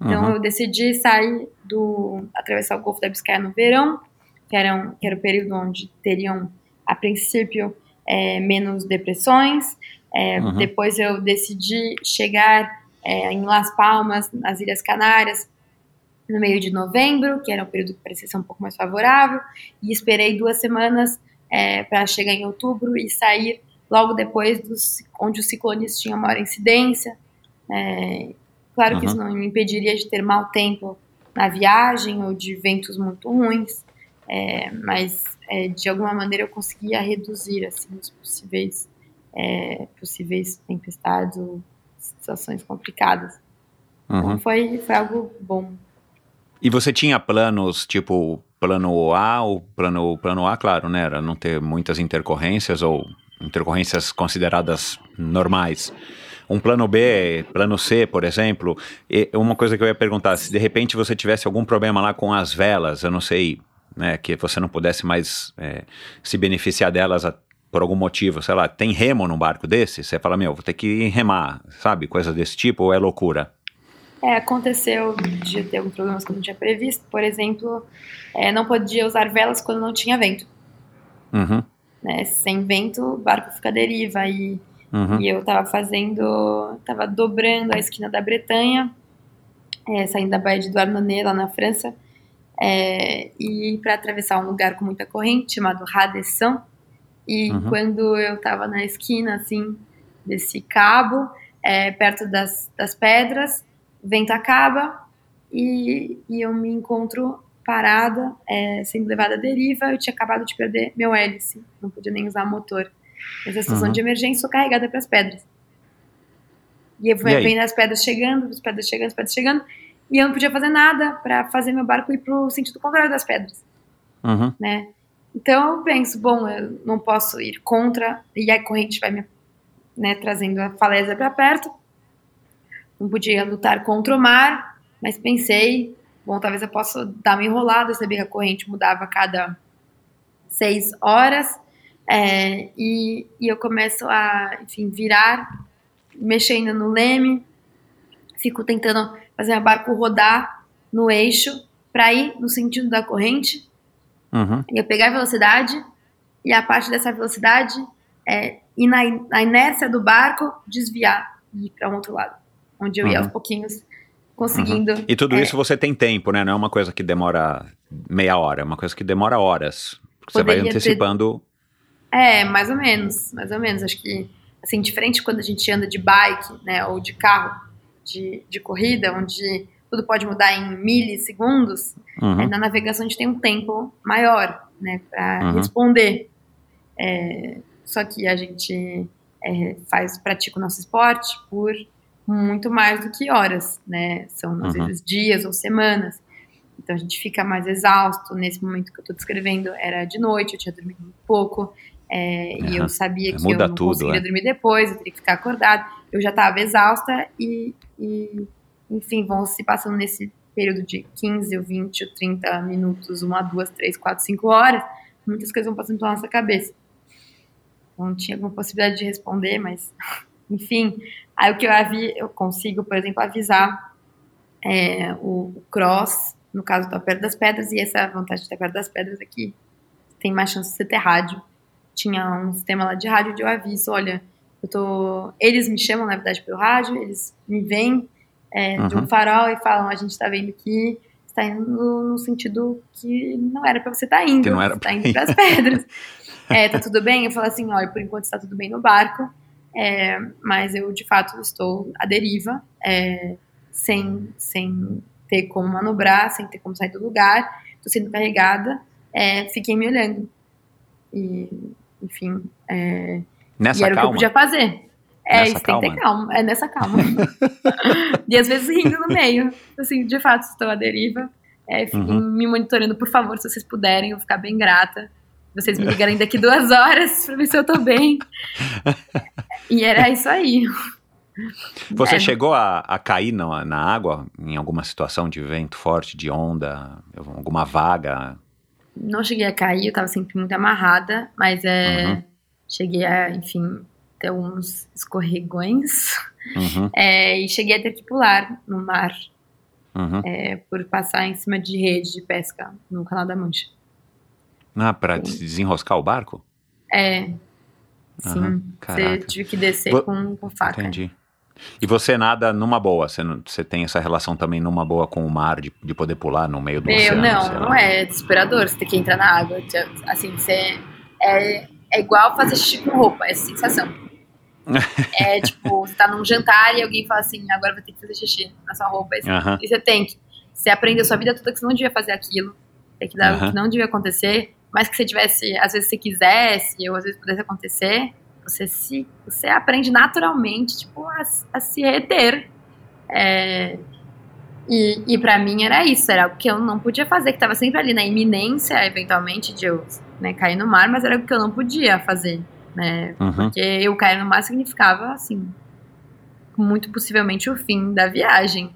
Então uhum. eu decidi sair do atravessar o Golfo da Biscaia no verão, que era, um, que era o período onde teriam a princípio é, menos depressões. É, uhum. Depois eu decidi chegar é, em Las Palmas, nas Ilhas Canárias, no meio de novembro, que era um período que parecia ser um pouco mais favorável, e esperei duas semanas é, para chegar em outubro e sair logo depois dos, onde os ciclones tinham maior incidência. É, claro uhum. que isso não me impediria de ter mau tempo na viagem ou de ventos muito ruins, é, mas é, de alguma maneira eu conseguia reduzir assim, os possíveis, é, possíveis tempestades ou situações complicadas. Uhum. Então foi, foi algo bom. E você tinha planos, tipo, plano A, ou plano, plano A, claro, né? Era não ter muitas intercorrências ou intercorrências consideradas normais. Um plano B, plano C, por exemplo, e uma coisa que eu ia perguntar, se de repente você tivesse algum problema lá com as velas, eu não sei, né, que você não pudesse mais é, se beneficiar delas a, por algum motivo, sei lá, tem remo num barco desse? Você fala, meu, vou ter que remar, sabe? Coisa desse tipo, ou é loucura? É, aconteceu de ter alguns problemas que eu não tinha previsto. Por exemplo, é, não podia usar velas quando não tinha vento. Uhum. Né? Sem vento, o barco fica à deriva. E, uhum. e eu estava fazendo, estava dobrando a esquina da Bretanha, é, saindo da Baía de Douarnenez, lá na França, é, e para atravessar um lugar com muita corrente chamado Radesson. E uhum. quando eu estava na esquina, assim, desse cabo, é, perto das, das pedras, o vento acaba e, e eu me encontro parada, é, sendo levada à deriva. Eu tinha acabado de perder meu hélice, não podia nem usar motor. Mas a situação uhum. de emergência, sou carregada para as pedras. E eu fui vendo as pedras chegando, as pedras chegando, as pedras chegando, e eu não podia fazer nada para fazer meu barco ir para o sentido contrário das pedras. Uhum. Né? Então eu penso, bom, eu não posso ir contra, e a corrente vai me né, trazendo a falésia para perto não podia lutar contra o mar, mas pensei, bom, talvez eu possa dar uma enrolada, eu sabia que a corrente mudava a cada seis horas, é, e, e eu começo a, enfim, virar, mexendo no leme, fico tentando fazer o barco rodar no eixo para ir no sentido da corrente, uhum. e eu pegar a velocidade, e a parte dessa velocidade é, e na, na inércia do barco desviar e ir para um outro lado onde eu ia aos uhum. pouquinhos conseguindo. Uhum. E tudo é, isso você tem tempo, né? Não é uma coisa que demora meia hora, é uma coisa que demora horas. Você vai antecipando. Ter... É, mais ou menos, mais ou menos. Acho que, assim, diferente quando a gente anda de bike, né, ou de carro de, de corrida, onde tudo pode mudar em milissegundos, uhum. é, na navegação a gente tem um tempo maior, né, para uhum. responder. É, só que a gente é, faz, pratica o nosso esporte por muito mais do que horas, né? São às uhum. vezes dias ou semanas. Então a gente fica mais exausto. Nesse momento que eu estou descrevendo, era de noite, eu tinha dormido muito pouco. É, uhum. E eu sabia que Muda eu não tudo, conseguiria é. dormir depois, eu teria que ficar acordado. Eu já estava exausta e, e, enfim, vão se passando nesse período de 15 ou 20 ou 30 minutos, uma, duas, três, quatro, cinco horas, muitas coisas vão passando pela nossa cabeça. Não tinha alguma possibilidade de responder, mas enfim, aí o que eu, avi, eu consigo, por exemplo, avisar é, o, o, cross, no caso, estou perto das pedras, e essa vantagem de estar perto das pedras é que tem mais chance de você ter rádio. Tinha um sistema lá de rádio onde eu aviso, olha, eu tô... Eles me chamam, na verdade, pelo rádio, eles me veem é, uhum. de um farol e falam, a gente está vendo que você tá indo no sentido que não era pra você estar tá indo. Que não era você tá indo pras pedras. É, tá tudo bem? Eu falo assim, olha, por enquanto está tudo bem no barco, é, mas eu de fato estou à deriva, é, sem, sem ter como manobrar, sem ter como sair do lugar, estou sendo carregada, é, fiquei me olhando. E, enfim, é, Nessa e era calma? o que eu podia fazer. É, Nessa isso tem que ter calma? calma. É nessa calma. e às vezes rindo no meio. Assim, de fato, estou à deriva. É, fiquem Uhum. me monitorando, por favor, se vocês puderem, eu vou ficar bem grata. Vocês me ligarem daqui duas horas pra ver se eu tô bem. e era isso aí. Você É. chegou a, a cair na, na água em alguma situação de vento forte, de onda, alguma vaga? Não cheguei a cair, eu tava sempre muito amarrada, mas é. Uhum. Cheguei a, enfim, ter uns escorregões. Uhum, É, e cheguei a ter que pular no mar. uhum. é, por passar em cima de rede de pesca no Canal da Mancha. Ah, pra des- desenroscar o barco? É. Sim. Aham, Você tive que descer Vo- com, com faca. Entendi. E você nada numa boa? Você, não- você tem essa relação também numa boa com o mar, de, de poder pular no meio do Meu, oceano? não, não é desesperador você ter que entrar na água. Assim, você. É, é igual fazer xixi com roupa, essa sensação. é tipo, você tá num jantar e alguém fala assim: agora vai ter que fazer xixi na sua roupa. E Aham, E você tem que. Você aprendeu a sua vida toda que você não devia fazer aquilo. Tem que o Aham. que não devia acontecer. Mas que você tivesse, às vezes, se quisesse, ou às vezes pudesse acontecer, você se. Você aprende naturalmente, tipo, a, a se reter. É, e, e para mim era isso, era o que eu não podia fazer, que tava sempre ali na iminência, eventualmente, de eu né, cair no mar, mas era o que eu não podia fazer. Né? uhum, Porque eu cair no mar significava, assim, muito possivelmente o fim da viagem.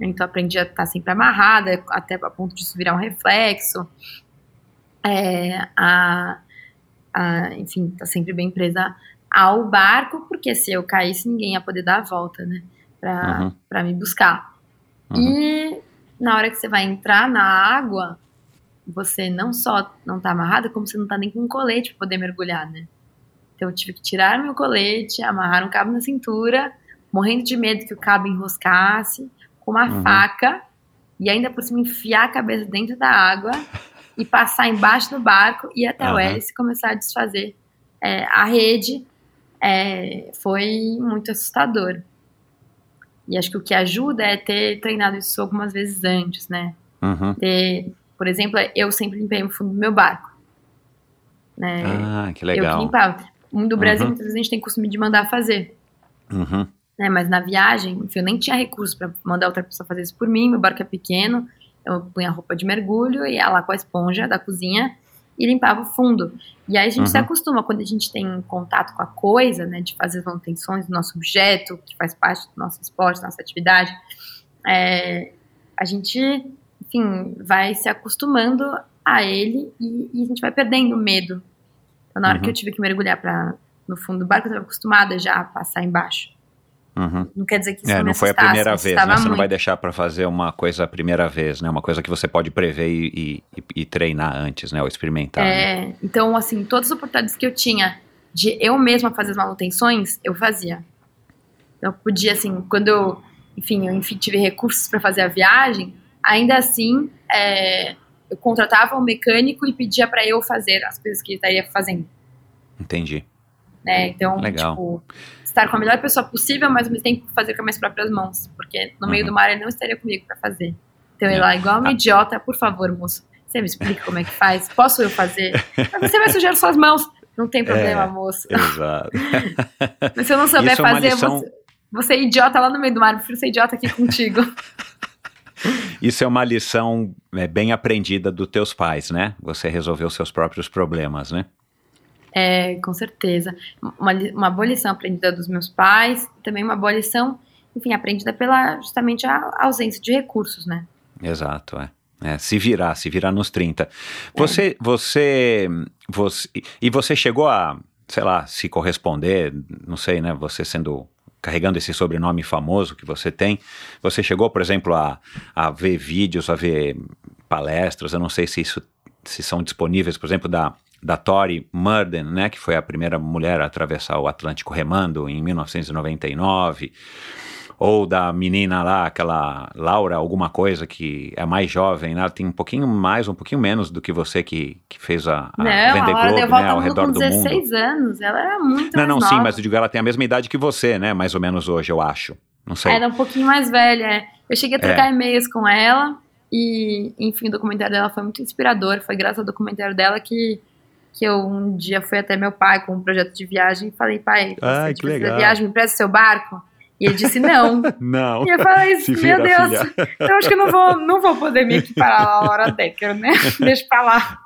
Então aprendi a estar sempre amarrada, até a ponto de isso virar um reflexo. É, a, a, enfim, tá sempre bem presa ao barco, porque se eu caísse, ninguém ia poder dar a volta, né? Pra, Uhum. pra me buscar. Uhum. E na hora que você vai entrar na água, você não só não tá amarrada, como você não tá nem com um colete pra poder mergulhar, né? Então eu tive que tirar meu colete, amarrar um cabo na cintura, morrendo de medo que o cabo enroscasse, com uma Uhum. faca, e ainda por cima enfiar a cabeça dentro da água e passar embaixo do barco e até o Aham. hélice começar a desfazer é, a rede. É, foi muito assustador. E acho que o que ajuda é ter treinado isso algumas vezes antes, né? uhum. Ter, por exemplo, eu sempre limpei o fundo do meu barco. Né? Ah, que eu que legal. limpava. No Brasil, Uhum. muitas vezes a gente tem costume de mandar fazer. Uhum, Né? Mas na viagem, enfim, eu nem tinha recurso para mandar outra pessoa fazer isso por mim. Meu barco é pequeno. Eu punha a roupa de mergulho e ia lá com a esponja da cozinha e limpava o fundo. E aí a gente se Uhum. acostuma quando a gente tem contato com a coisa, né, de fazer as manutenções do nosso objeto, que faz parte do nosso esporte, da nossa atividade, é, a gente, enfim, vai se acostumando a ele e, e a gente vai perdendo o medo. Então, na hora Uhum. que eu tive que mergulhar pra, no fundo do barco, eu estava acostumada já a passar embaixo. Uhum. Não quer dizer que isso É, não foi a primeira me vez, né? Você não vai muito. deixar pra fazer uma coisa a primeira vez, né? Uma coisa que você pode prever e, e- e treinar antes, né? Ou experimentar. né? É, então, assim, todas as oportunidades que eu tinha de eu mesma fazer as manutenções, eu fazia. Então, eu podia, assim, quando eu, enfim, eu enfim, tive recursos para fazer a viagem, ainda assim, é, eu contratava um mecânico e pedia para eu fazer as coisas que ele estaria fazendo, Entendi. né? Então, Legal. tipo, estar com a melhor pessoa possível, mas ao mesmo tempo fazer com as minhas próprias mãos, porque no meio Uhum. do mar ele não estaria comigo para fazer. Então, É. ele lá, igual uma Ah. idiota, por favor, moço, você me explica como é que faz? Posso eu fazer? Mas você vai sujar suas mãos. Não tem problema, É. moço. Exato. Mas se eu não souber é fazer, lição- você, você é idiota lá no meio do mar. Eu prefiro ser idiota aqui contigo. Isso é uma lição é, bem aprendida dos teus pais, né? Você resolveu seus próprios problemas, né? É, com certeza. Uma, uma boa lição aprendida dos meus pais. Também uma boa lição, enfim, aprendida pela justamente a ausência de recursos, né? Exato, é. É, se virar, se virar nos 30. É. Você, você, você, e você chegou a, sei lá, se corresponder, não sei, né, você sendo, carregando esse sobrenome famoso que você tem, você chegou, por exemplo, a, a ver vídeos, a ver palestras, eu não sei se isso, se são disponíveis, por exemplo, da, da Tori Murden, né, que foi a primeira mulher a atravessar o Atlântico remando em 1999, Ou da menina lá, aquela Laura, alguma coisa que é mais jovem, né? Ela tem um pouquinho mais, um pouquinho menos do que você que, que fez a, a não, né? Ao redor com do mundo. 16 anos. Ela era muito Não, não, nova. sim, mas eu digo, ela tem a mesma idade que você, né? Mais ou menos hoje, eu acho. Não sei. Era um pouquinho mais velha. é. Eu cheguei a trocar e-mails com ela e, enfim, o documentário dela foi muito inspirador. Foi graças ao documentário dela que, que eu um dia fui até meu pai com um projeto de viagem e falei, pai, você Ai, que legal. viagem, me presta seu barco? E ele disse não. Não. E eu falei, Se meu Deus, filha. então acho que eu não vou, não vou poder me equiparar a Laura Decker, né? Deixa pra lá.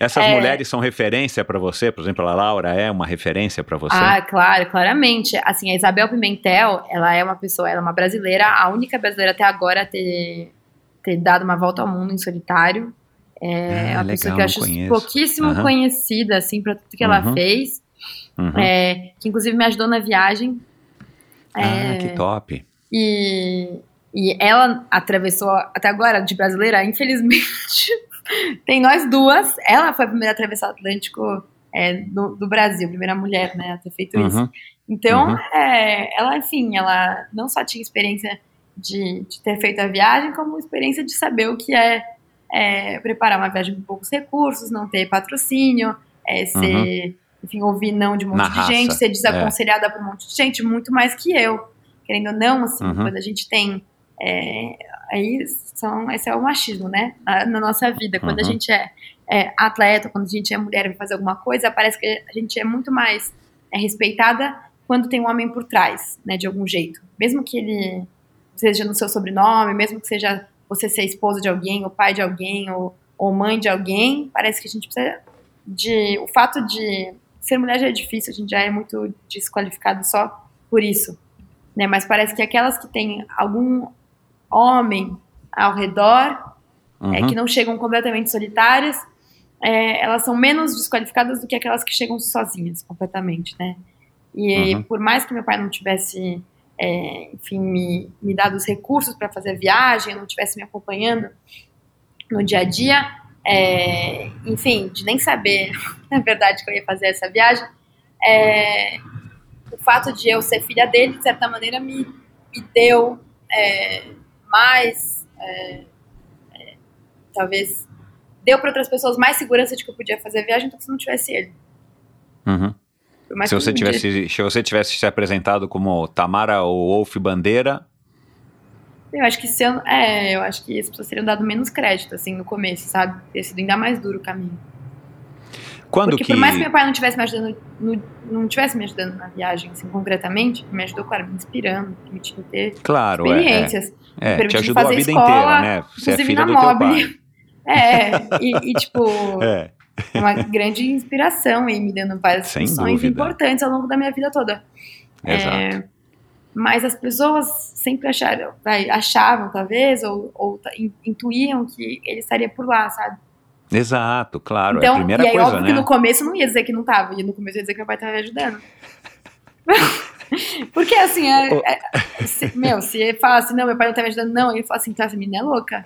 Essas É. mulheres são referência pra você? Por exemplo, a Laura é uma referência pra você? Ah, claro, claramente. Assim, a Isabel Pimentel, ela é uma pessoa, ela é uma brasileira, a única brasileira até agora a ter, ter dado uma volta ao mundo em solitário. É Ah, uma legal, pessoa que eu acho conheço. pouquíssimo Aham. conhecida, assim, pra tudo que ela Uhum. fez. Uhum. É, que inclusive me ajudou na viagem. Ah, É, que top. E, e ela atravessou, até agora, de brasileira, infelizmente, tem nós duas. Ela foi a primeira a atravessar o Atlântico é, do, do Brasil, primeira mulher, né, a ter feito isso. Uhum. Então, Uhum. é, ela, enfim, ela não só tinha experiência de, de ter feito a viagem, como experiência de saber o que é, é, preparar uma viagem com poucos recursos, não ter patrocínio, é, ser, enfim, ouvir não de um monte Na de raça, gente, ser desaconselhada por um monte de gente, muito mais que eu. Querendo ou não, assim, Uhum. quando a gente tem. é, aí são, esse é o machismo, né? Na, na nossa vida. Quando a Uhum. gente é, é atleta, quando a gente é mulher e vai fazer alguma coisa, parece que a gente é muito mais é, respeitada quando tem um homem por trás, né? De algum jeito. Mesmo que ele seja no seu sobrenome, mesmo que seja você ser esposa de alguém, ou pai de alguém, ou, ou mãe de alguém, parece que a gente precisa de. O fato de ser mulher já é difícil, a gente já é muito desqualificado só por isso. Né? Mas parece que aquelas que têm algum homem ao redor, é, Uhum. que não chegam completamente solitárias, é, elas são menos desqualificadas do que aquelas que chegam sozinhas, completamente, né? E Uhum. por mais que meu pai não tivesse, é, enfim, me, me dado os recursos para fazer a viagem, não tivesse me acompanhando no dia a dia, é, enfim, de nem saber, na verdade, que eu ia fazer essa viagem, é, o fato de eu ser filha dele, de certa maneira, me, me deu é, mais, é, é, talvez, deu para outras pessoas mais segurança de que eu podia fazer a viagem do que se não tivesse ele. Uhum. Se você dia- tivesse, se você tivesse se apresentado como Tamara ou Wolf Bandeira, Eu acho que se eu, é, eu acho que as pessoas teriam dado menos crédito, assim, no começo, sabe? Teria sido ainda mais duro o caminho. quando Porque que por mais que meu pai não tivesse me ajudando, no- não tivesse me ajudando na viagem, assim, concretamente, me ajudou, claro, me inspirando, permitindo ter Claro, é, experiências. é, é, te permitindo ajudou a fazer vida escola, inteira, né? Você é inclusive filha na do teu Mobile. pai. É, e, e, tipo, É. uma grande inspiração e me dando várias Sem funções dúvida. importantes ao longo da minha vida toda. Exato. É, mas as pessoas sempre acharam, achavam, talvez, ou, ou intuíam que ele estaria por lá, sabe? Exato, claro. é a Então, primeira e aí, coisa, óbvio né? que no começo não ia dizer que não tava, e no começo ia dizer que meu pai tava me ajudando. Porque assim, é- é- se- meu, se ele fala assim, não, meu pai não tá me ajudando, não, ele fala assim, então essa menina é louca.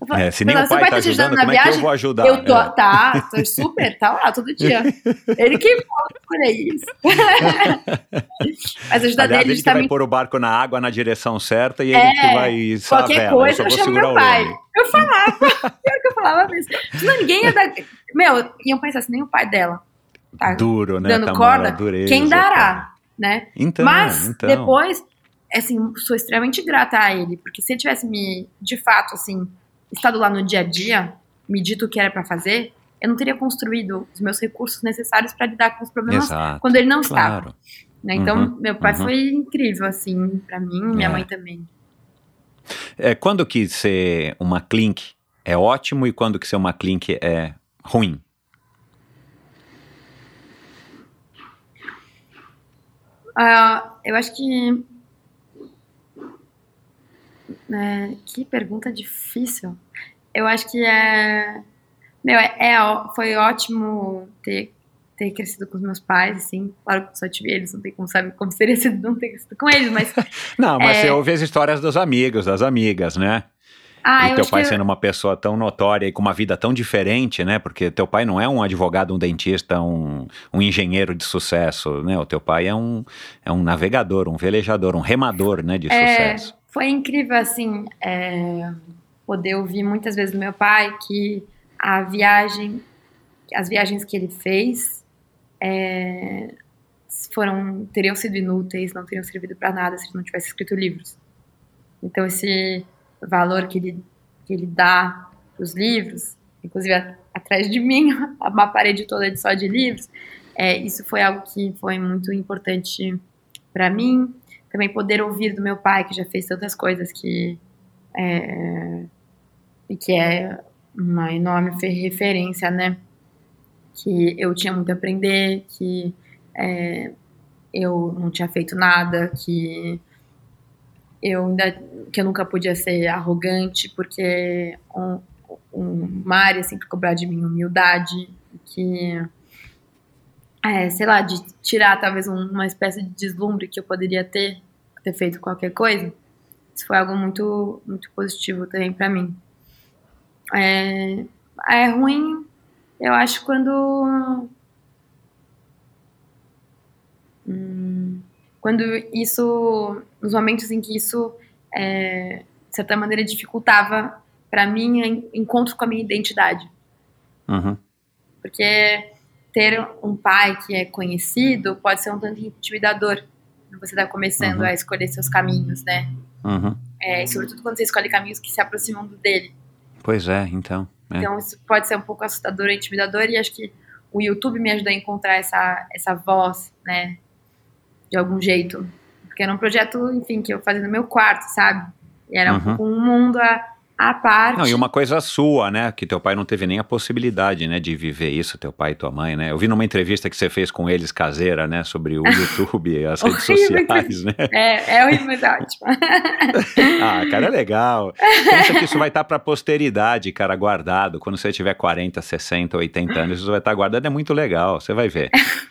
Eu falo, É, se nem "Não, o pai tá te ajudando, na como é que eu viagem, vou ajudar? Eu tô, É. tá, tô super, tá lá todo dia. Ele que por aí isso. Mas ajuda Aliás, dele ele que vai justamente pôr o barco na água na direção certa e ele É, que vai içar a qualquer coisa eu só eu vou chamo meu pai. Eu falava, pior que eu falava mesmo. Senão ninguém ia dar. Meu, iam pensar assim, nem o pai dela. Tá Duro, né, dando Tamara? corda, Dureza, quem dará, né? Então, Mas então. depois, assim, sou extremamente grata a ele, porque se ele tivesse me, de fato, assim, estado lá no dia a dia, me dito o que era pra fazer, eu não teria construído os meus recursos necessários pra lidar com os problemas Exato, quando ele não estava. claro. né? Então, Uhum, meu pai uhum. foi incrível, assim, pra mim, minha É. mãe também. É, quando que ser uma clink é ótimo e quando que ser uma clink é ruim? Ah, eu acho que. É, que pergunta difícil. Eu acho que é. Meu, é, é foi ótimo ter, ter crescido com os meus pais, assim. Claro que só tive eles, não tem como saber como seria sido não ter crescido com eles, mas. Não, mas É. você ouve as histórias dos amigos, das amigas, né? Ah, e eu teu pai sendo uma pessoa tão notória e com uma vida tão diferente, né? Porque teu pai não é um advogado, um dentista, um, um engenheiro de sucesso, né? O teu pai é um, é um navegador, um velejador, um remador, né? De É, sucesso. Foi incrível, assim, é, poder ouvir muitas vezes do meu pai que a viagem, as viagens que ele fez é, foram, teriam sido inúteis, não teriam servido para nada se ele não tivesse escrito livros. Então, esse valor que ele, que ele dá para os livros, inclusive a- atrás de mim, uma parede toda de só de livros, é, isso foi algo que foi muito importante para mim também poder ouvir do meu pai, que já fez tantas coisas que é, e que é uma enorme fe- referência, né? Que eu tinha muito a aprender, que é, eu não tinha feito nada, que eu ainda que eu nunca podia ser arrogante, porque um, um Mário sempre cobrar de mim humildade, que é, sei lá, de tirar talvez um- uma espécie de deslumbre que eu poderia ter, ter feito qualquer coisa. Isso foi algo muito, muito positivo também pra mim. É, é ruim, eu acho, quando. Hum, quando isso. Nos momentos em que isso, é, de certa maneira, dificultava pra mim encontro com a minha identidade. Uhum. Porque ter um pai que é conhecido pode ser um tanto intimidador. quando Você está começando Uhum. a escolher seus caminhos, né? Uhum. É, e sobretudo quando você escolhe caminhos que se aproximam do dele. Pois é, então. é. Então isso pode ser um pouco assustador, intimidador, e acho que o YouTube me ajudou a encontrar essa, essa voz, né? De algum jeito. Porque era um projeto, enfim, que eu fazia no meu quarto, sabe? E era um Uhum. um mundo à, à parte. Não, e uma coisa sua, né? Que teu pai não teve nem a possibilidade, né? De viver isso, teu pai e tua mãe, né? Eu vi numa entrevista que você fez com eles caseira, né? Sobre o YouTube e as redes sociais, né? É, é horrível, mas é ótimo. Ah, cara, é legal. Pensa que isso vai estar pra posteridade, cara, guardado. Quando você tiver 40, 60, 80 anos, isso vai estar guardado. É muito legal, você vai ver.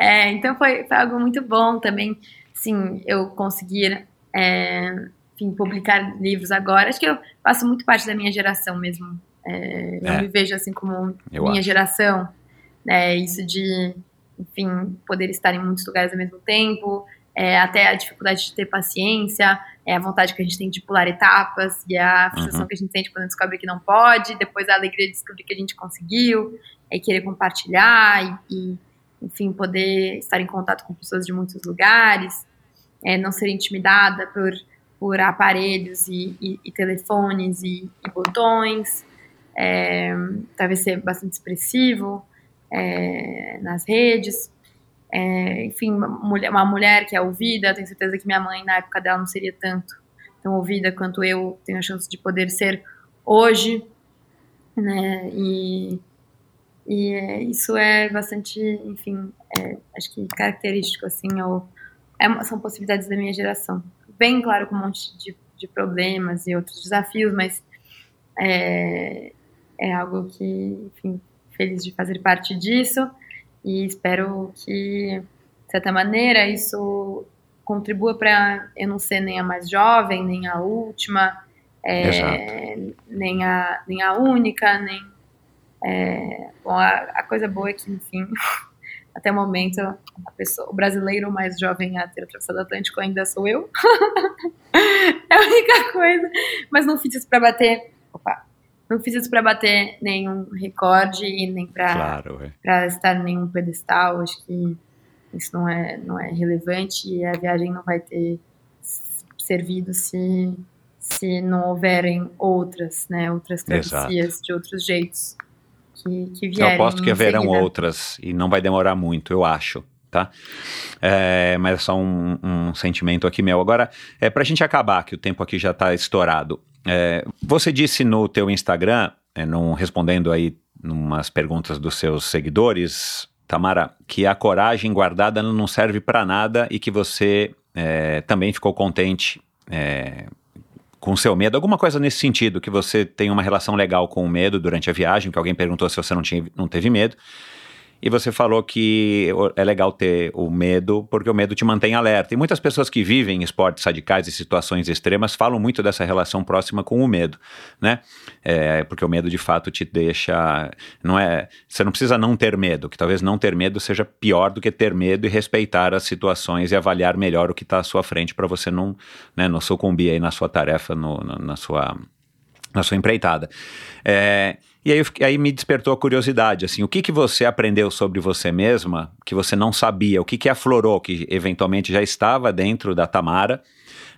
É, então foi, foi algo muito bom também, sim, eu conseguir, é, enfim, publicar livros agora. Acho que eu faço muito parte da minha geração mesmo. É, eu É. me vejo assim como Eu minha acho. geração, né? Isso de, enfim, poder estar em muitos lugares ao mesmo tempo, é, até a dificuldade de ter paciência, é a vontade que a gente tem de pular etapas e a frustração Uhum. que a gente sente quando descobre que não pode, depois a alegria de descobrir que a gente conseguiu, é querer compartilhar e, e, enfim, poder estar em contato com pessoas de muitos lugares, é, não ser intimidada por, por aparelhos e, e- e telefones e, e botões, é, talvez ser bastante expressivo é, nas redes. É, enfim, uma mulher, uma mulher que é ouvida, tenho certeza que minha mãe, na época dela, não seria tanto tão ouvida quanto eu tenho a chance de poder ser hoje, né? E, e é, isso é bastante, enfim, é, acho que característico, assim, ou, é são possibilidades da minha geração. Bem claro, com um monte de, de problemas e outros desafios, mas é, é algo que, enfim, feliz de fazer parte disso e espero que, de certa maneira, isso contribua para eu não ser nem a mais jovem, nem a última, é, nem, a, nem a única, nem. é, bom, a, a coisa boa é que, enfim, até o momento, a pessoa, o brasileiro mais jovem a ter atravessado o Atlântico ainda sou eu. é a única coisa. Mas não fiz isso para bater. Opa! Não fiz isso para bater nenhum recorde e nem para Claro, é. estar em nenhum pedestal. Acho que isso não é, não é relevante e a viagem não vai ter servido se, se não houverem outras, né, outras Exato. travessias de outros jeitos que, que Eu vierem. aposto que haverão seguida. outras e não vai demorar muito, eu acho, tá? É, mas é só um, um sentimento aqui meu. Agora, é, pra gente acabar, que o tempo aqui já tá estourado, é, você disse no teu Instagram, é, num- respondendo aí umas perguntas dos seus seguidores, Tamara, que a coragem guardada não serve pra nada e que você é, também ficou contente é, com o seu medo, alguma coisa nesse sentido, que você tem uma relação legal com o medo durante a viagem, que alguém perguntou se você não, tinha, não teve medo, E você falou que é legal ter o medo, porque o medo te mantém alerta. E muitas pessoas que vivem esportes radicais e situações extremas falam muito dessa relação próxima com o medo, né? É, porque o medo de fato te deixa. Não é. Você não precisa não ter medo, que talvez não ter medo seja pior do que ter medo e respeitar as situações e avaliar melhor o que está à sua frente para você não, né, não sucumbir aí na sua tarefa, no, na, sua, na sua empreitada. É, e aí, aí me despertou a curiosidade, assim, o que, que você aprendeu sobre você mesma que você não sabia? O que, que aflorou, que eventualmente já estava dentro da Tamara,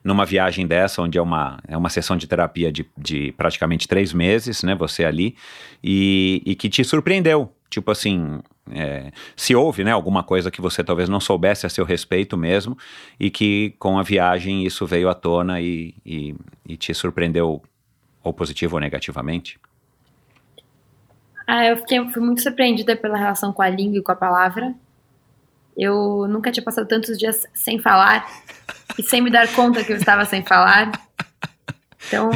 numa viagem dessa, onde é uma, é uma sessão de terapia de, de praticamente três meses, né, você ali, e, e que te surpreendeu, tipo assim, é, se houve né, alguma coisa que você talvez não soubesse a seu respeito mesmo, e que com a viagem isso veio à tona e, e, e te surpreendeu, ou positivo ou negativamente? Ah, eu fiquei, fui muito surpreendida pela relação com a língua e com a palavra. Eu nunca tinha passado tantos dias sem falar e sem me dar conta que eu estava sem falar. Então,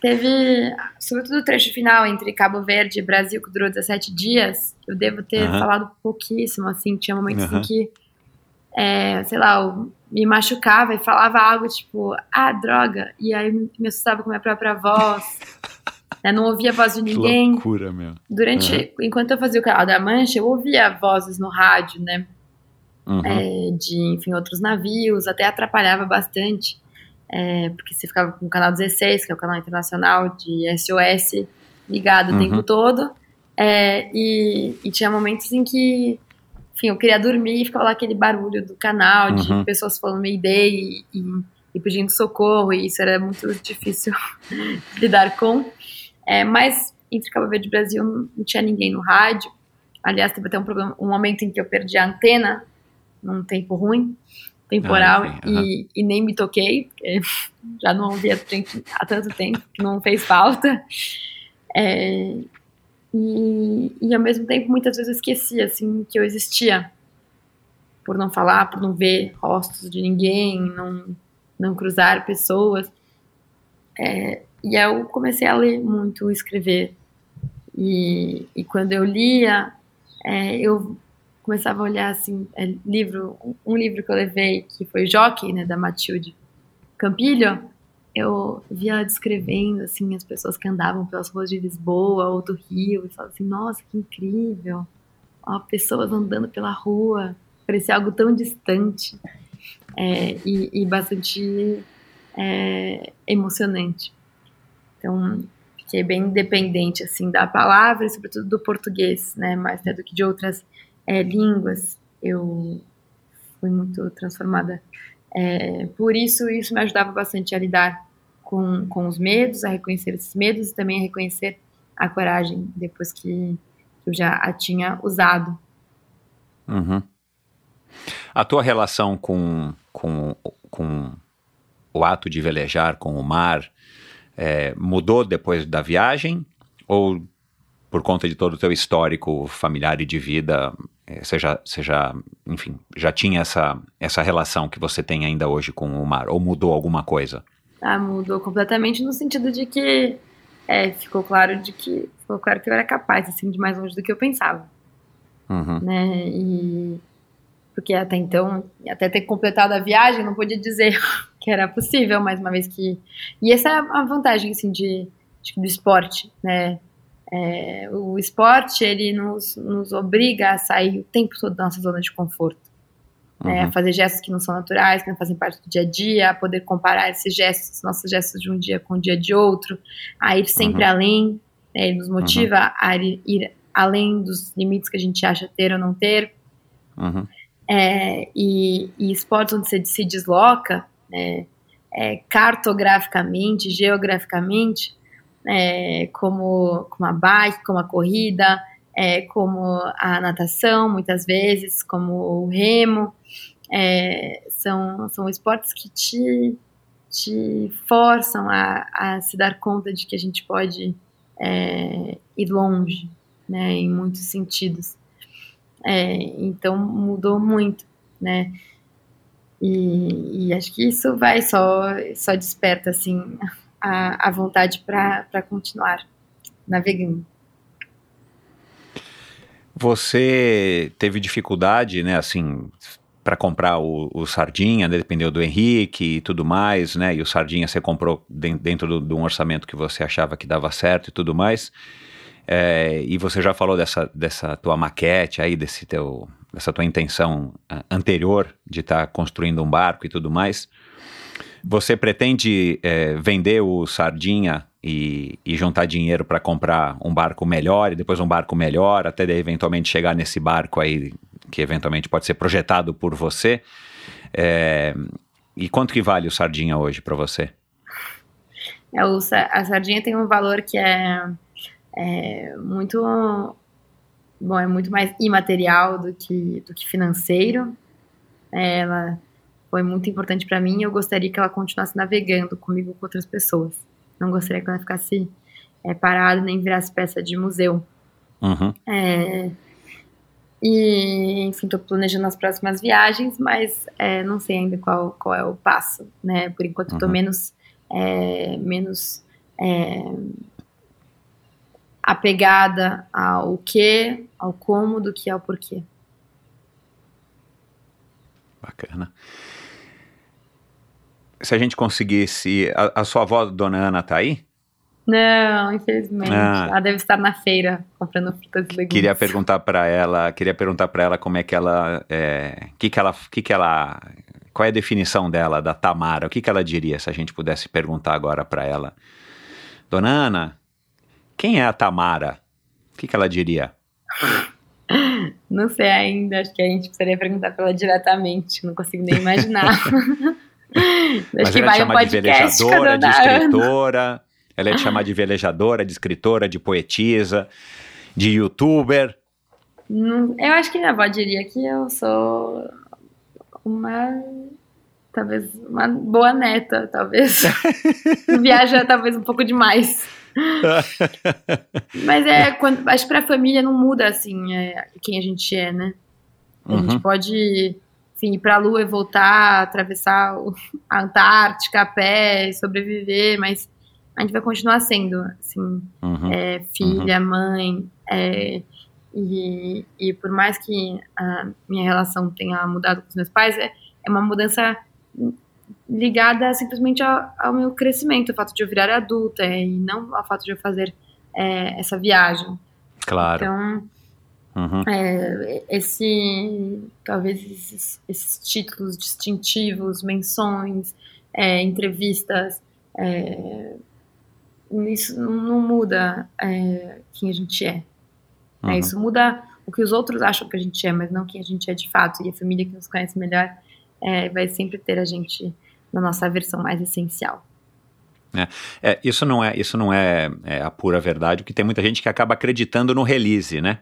teve, sobretudo o trecho final entre Cabo Verde e Brasil, que durou 17 dias, eu devo ter uhum. falado pouquíssimo, assim, tinha momentos uhum. em que, é, sei lá, eu me machucava e falava algo tipo, ah, droga, e aí me assustava com a minha própria voz. Né? Não ouvia a voz de ninguém. Que loucura, meu. Durante, uhum. enquanto eu fazia o canal da Mancha, eu ouvia vozes no rádio, né? Uhum. É, de, enfim, outros navios, até atrapalhava bastante, é, porque você ficava com o canal 16, que é o canal internacional de SOS, ligado uhum. o tempo todo, é, e, e, tinha momentos em que, enfim, eu queria dormir e ficava lá aquele barulho do canal, de uhum. pessoas falando Mayday e, e, e pedindo socorro, e isso era muito difícil lidar com. É, mas entre Cabo Verde e Brasil não tinha ninguém no rádio. Aliás, teve até um problema, um momento em que eu perdi a antena num tempo ruim, temporal, ah, e, e, nem me toquei, porque já não ouvia há tanto tempo que não fez falta. É, e, e ao mesmo tempo, muitas vezes eu esquecia assim, que eu existia, por não falar, por não ver rostos de ninguém, não, não cruzar pessoas. É, e eu comecei a ler muito, escrever. E, e quando eu lia, é, eu começava a olhar assim, é, livro, um livro que eu levei, que foi Jockey, né, da Matilde Campilho, eu via descrevendo assim as pessoas que andavam pelas ruas de Lisboa ou do Rio e falava assim, nossa, que incrível. Ó, pessoas andando pela rua, parecia algo tão distante é, e, e, bastante é, emocionante. Então, fiquei bem independente, assim, da palavra e, sobretudo, do português, né? Mais até do que de outras é, línguas. Eu fui muito transformada é, por isso. Isso me ajudava bastante a lidar com, com os medos, a reconhecer esses medos e também a reconhecer a coragem depois que eu já a tinha usado. Uhum. A tua relação com, com, com o ato de velejar, com o mar, é, mudou depois da viagem? Ou por conta de todo o teu histórico familiar e de vida, é, você já, você já, enfim, já tinha essa, essa relação que você tem ainda hoje com o mar? Ou mudou alguma coisa? Ah, mudou completamente no sentido de que é, ficou claro de que ficou claro que eu era capaz assim de mais longe do que eu pensava, uhum. né? E porque até então, até ter completado a viagem, não podia dizer que era possível, mais uma vez que. E essa é a vantagem, assim, de, de do esporte, né? É, o esporte, ele nos, nos obriga a sair o tempo todo da nossa zona de conforto. Né? Uhum. Né? A fazer gestos que não são naturais, que não fazem parte do dia a dia, a poder comparar esses gestos, nossos gestos de um dia com o dia de outro, a ir sempre uhum. além, né? ele nos motiva uhum. a ir, ir, além dos limites que a gente acha ter ou não ter. Uhum é, e, e, esportes onde você se desloca né, é, cartograficamente, geograficamente, é, como, como a bike, como a corrida, é, como a natação, muitas vezes, como o remo, é, são, são esportes que te, te forçam a, a se dar conta de que a gente pode é, ir longe, né, em muitos sentidos. É, então mudou muito, né? E, e, acho que isso vai só, só desperta assim a, a vontade para continuar navegando. Você teve dificuldade, né, assim, para comprar o, o Sardinha, né, dependeu do Henrique e tudo mais, né? E o Sardinha você comprou den- dentro do- de um orçamento que você achava que dava certo e tudo mais. É, e você já falou dessa, dessa tua maquete aí, desse teu, dessa tua intenção ah, anterior de estar construindo um barco e tudo mais. Você pretende é, vender o Sardinha e, e juntar dinheiro para comprar um barco melhor e depois um barco melhor, até eventualmente chegar nesse barco aí que eventualmente pode ser projetado por você? É, e quanto que vale o Sardinha hoje para você? É, o a sardinha tem um valor que é, é muito bom, é muito mais imaterial do que, do que financeiro. É, ela foi muito importante para mim e eu gostaria que ela continuasse navegando comigo com outras pessoas. Não gostaria que ela ficasse é, parada nem virasse peça de museu. Uhum. É, e, enfim, estou planejando as próximas viagens, mas é, não sei ainda qual, qual é o passo, né? Por enquanto estou Uhum. menos, é, menos é, apegada ao que, ao como, do que ao porquê. Bacana. Se a gente conseguisse. A, a sua avó, dona Ana, tá aí? Não, infelizmente. Ah. Ela deve estar na feira comprando frutas e legumes. Queria perguntar para ela, queria perguntar para ela como é que ela, é, que que ela, que que ela, qual é a definição dela da Tamara? O que que ela diria se a gente pudesse perguntar agora para ela? Dona Ana, quem é a Tamara? O que que ela diria? Não sei ainda, acho que a gente precisaria perguntar pra ela diretamente, não consigo nem imaginar. Mas que ela vai te chama de velejadora, de Ana. escritora, ela ia te chamar de velejadora, de escritora, de poetisa, de youtuber. Eu acho que minha avó diria que eu sou uma. Talvez uma boa neta, talvez. Viaja talvez um pouco demais. Mas é, quando, acho que pra família não muda assim é, quem a gente é, né? A gente Uhum. pode enfim, ir pra Lua e voltar, atravessar a Antártica a pé, sobreviver, mas a gente vai continuar sendo, assim, Uhum. é, filha, mãe, é, e, e por mais que a minha relação tenha mudado com os meus pais, é, é uma mudança ligada simplesmente ao, ao meu crescimento, o fato de eu virar adulta e não ao fato de eu fazer é, essa viagem. Claro. Então, Uhum. é, esse talvez esses, esses títulos distintivos, menções, é, entrevistas, é, isso não muda é, quem a gente é. Uhum. É, isso muda o que os outros acham que a gente é, mas não quem a gente é de fato. E a família que nos conhece melhor é, vai sempre ter a gente na nossa versão mais essencial. É, isso não é, isso não é, é a pura verdade, porque tem muita gente que acaba acreditando no release, né?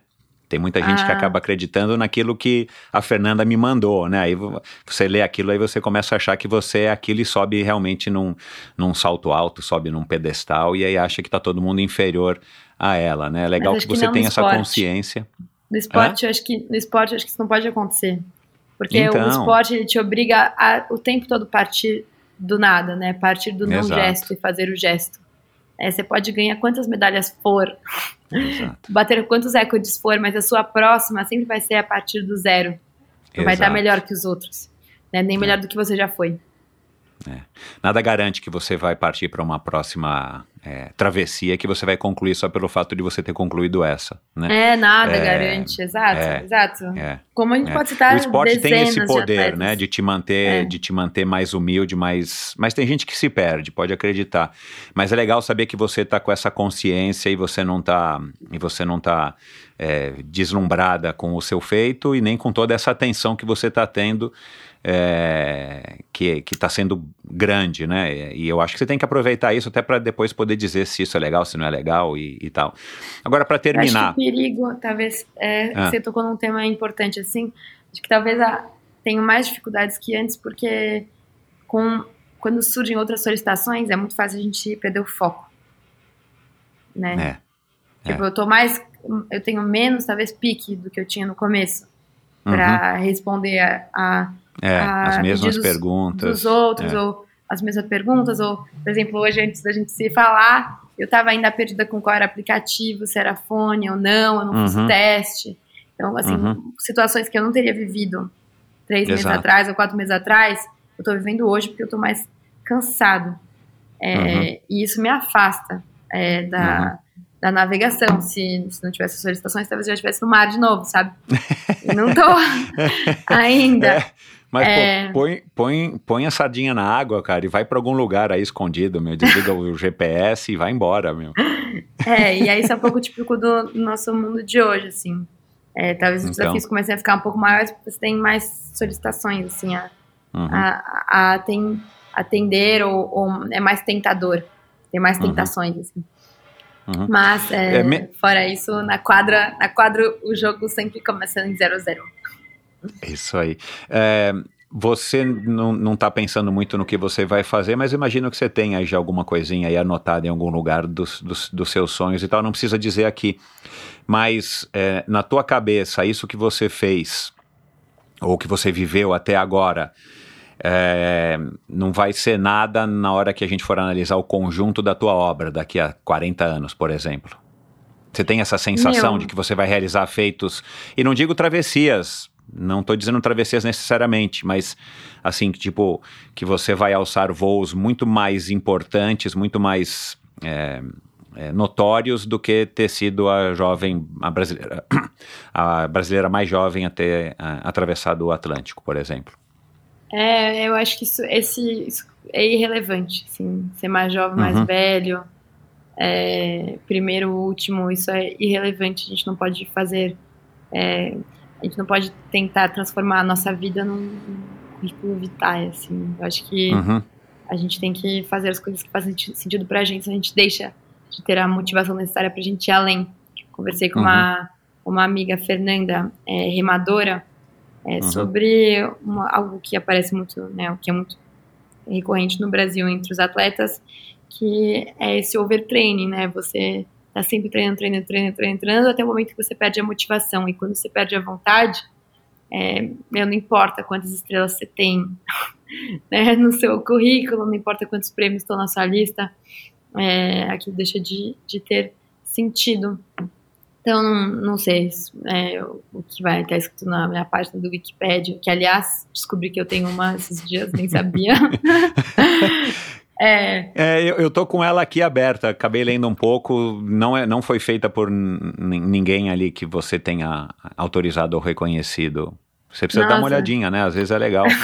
Tem muita gente que Ah. acaba acreditando naquilo que a Fernanda me mandou, né? Aí vo- você lê aquilo, aí você começa a achar que você é aquilo e sobe realmente num, num salto alto, sobe num pedestal, e aí acha que tá todo mundo inferior a ela, né? É legal que que você tenha essa consciência. No esporte, eu acho que no esporte, acho que isso não pode acontecer. Porque Então. o esporte ele te obriga a o tempo todo partir do nada, né? Partir do não Exato. gesto e fazer o gesto. É, você pode ganhar quantas medalhas for, Exato. bater quantos recordes for, mas a sua próxima sempre vai ser a partir do zero. Não vai estar melhor que os outros. Né? Nem melhor do que você já foi. Nada garante que você vai partir para uma próxima é, travessia que você vai concluir só pelo fato de você ter concluído essa, né? É, nada É, garante. Exato, é, exato. É. Como a gente É. pode citar o esporte tem esse de poder, atletas. né, de te manter, É. de te manter mais humilde, mais, mas tem gente que se perde, pode acreditar. Mas é legal saber que você tá com essa consciência e você não tá e você não tá é, deslumbrada com o seu feito e nem com toda essa atenção que você tá tendo. é, que está sendo grande, né? E eu acho que você tem que aproveitar isso até para depois poder dizer se isso é legal, se não é legal e, e tal. Agora para terminar, Acho que o perigo, talvez, é, Ah. você tocou num tema importante assim, acho que talvez a, tenho mais dificuldades que antes, porque com, quando surgem outras solicitações, é muito fácil a gente perder o foco. Né? É. Tipo, eu tô mais, eu tenho menos, talvez, pique do que eu tinha no começo, para responder a, a Uhum. é, a as mesmas perguntas. dos outros, é. ou as mesmas perguntas, ou, por exemplo, hoje antes da gente se falar, eu estava ainda perdida com qual era aplicativo, se era fone ou não, eu não fiz Uhum. o teste. Então, assim, Uhum. situações que eu não teria vivido três meses Exato. atrás ou quatro meses atrás, eu tô vivendo hoje porque eu tô mais cansado. É, Uhum. E isso me afasta é, da, da navegação. Se, se não tivesse solicitações, talvez eu já estivesse no mar de novo, sabe? Não tô ainda. É, mas É. pô, põe, põe, põe a sardinha na água, cara, e vai pra algum lugar aí escondido, meu. Desliga o GPS e vai embora, meu. É, e aí isso é um pouco típico do nosso mundo de hoje, assim. É, talvez os Então. desafios comecem a ficar um pouco maiores porque você tem mais solicitações, assim, a, Uhum. a, a aten- atender ou, ou é mais tentador. Tem mais Uhum. tentações, assim. Uhum. Mas, é, É, me- fora isso, na quadra, na quadra o jogo sempre começa em 0-0. Isso aí. É, você não, não tá pensando muito no que você vai fazer, mas imagino que você tenha aí já alguma coisinha aí anotada em algum lugar dos, dos, dos seus sonhos e tal. Não precisa dizer aqui. Mas é, na tua cabeça, isso que você fez, ou que você viveu até agora, é, não vai ser nada na hora que a gente for analisar o conjunto da tua obra daqui a 40 anos, por exemplo. Você tem essa sensação de que você vai realizar feitos, e não digo travessias, não estou dizendo travessias necessariamente, mas assim, tipo, que você vai alçar voos muito mais importantes, muito mais é, é, notórios do que ter sido a jovem, a brasileira, a brasileira mais jovem a ter a, atravessado o Atlântico, por exemplo. É, eu acho que isso, esse, isso é irrelevante, assim, ser mais jovem, mais Uhum. velho, é, primeiro, último, isso é irrelevante, a gente não pode fazer, é, a gente não pode tentar transformar a nossa vida num num currículo vitae, assim, eu acho que Uhum, a gente tem que fazer as coisas que fazem senti- sentido pra gente, a gente deixa de ter a motivação necessária pra gente ir além. Conversei com uma, uma amiga, Fernanda, é, remadora, é, Uhum. sobre uma- algo que aparece muito, né, o que é muito recorrente no Brasil entre os atletas, que é esse overtraining, né, você tá sempre treinando, treinando, treinando, treinando, treinando, até o momento que você perde a motivação, e quando você perde a vontade, é, não importa quantas estrelas você tem, né, no seu currículo, não importa quantos prêmios estão na sua lista, é, aquilo deixa de, de ter sentido. Então, não, sei é, o que vai estar escrito na minha página do Wikipedia, que, aliás, descobri que eu tenho uma esses dias, nem sabia. é, É, eu, eu tô com ela aqui aberta, acabei lendo um pouco, não, é, não foi feita por ninguém ali que você tenha autorizado ou reconhecido. Você precisa dar uma Nossa. olhadinha, né? Às vezes é legal.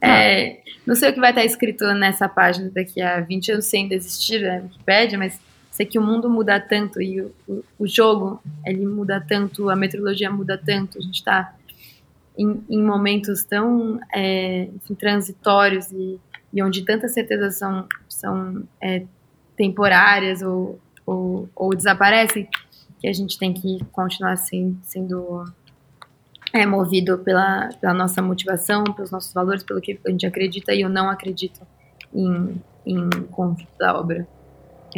É, não sei o que vai estar escrito nessa página daqui a 20 anos sem desistir da Wikipédia, mas sei que o mundo muda tanto e o, o, jogo ele muda tanto, a meteorologia muda tanto, a gente está em, em momentos tão é, enfim, transitórios e, e onde tantas certezas são, são é, temporárias ou, ou, ou desaparecem, que a gente tem que continuar assim, sendo é movido pela, pela nossa motivação, pelos nossos valores, pelo que a gente acredita e eu não acredito em, em conjunto da obra.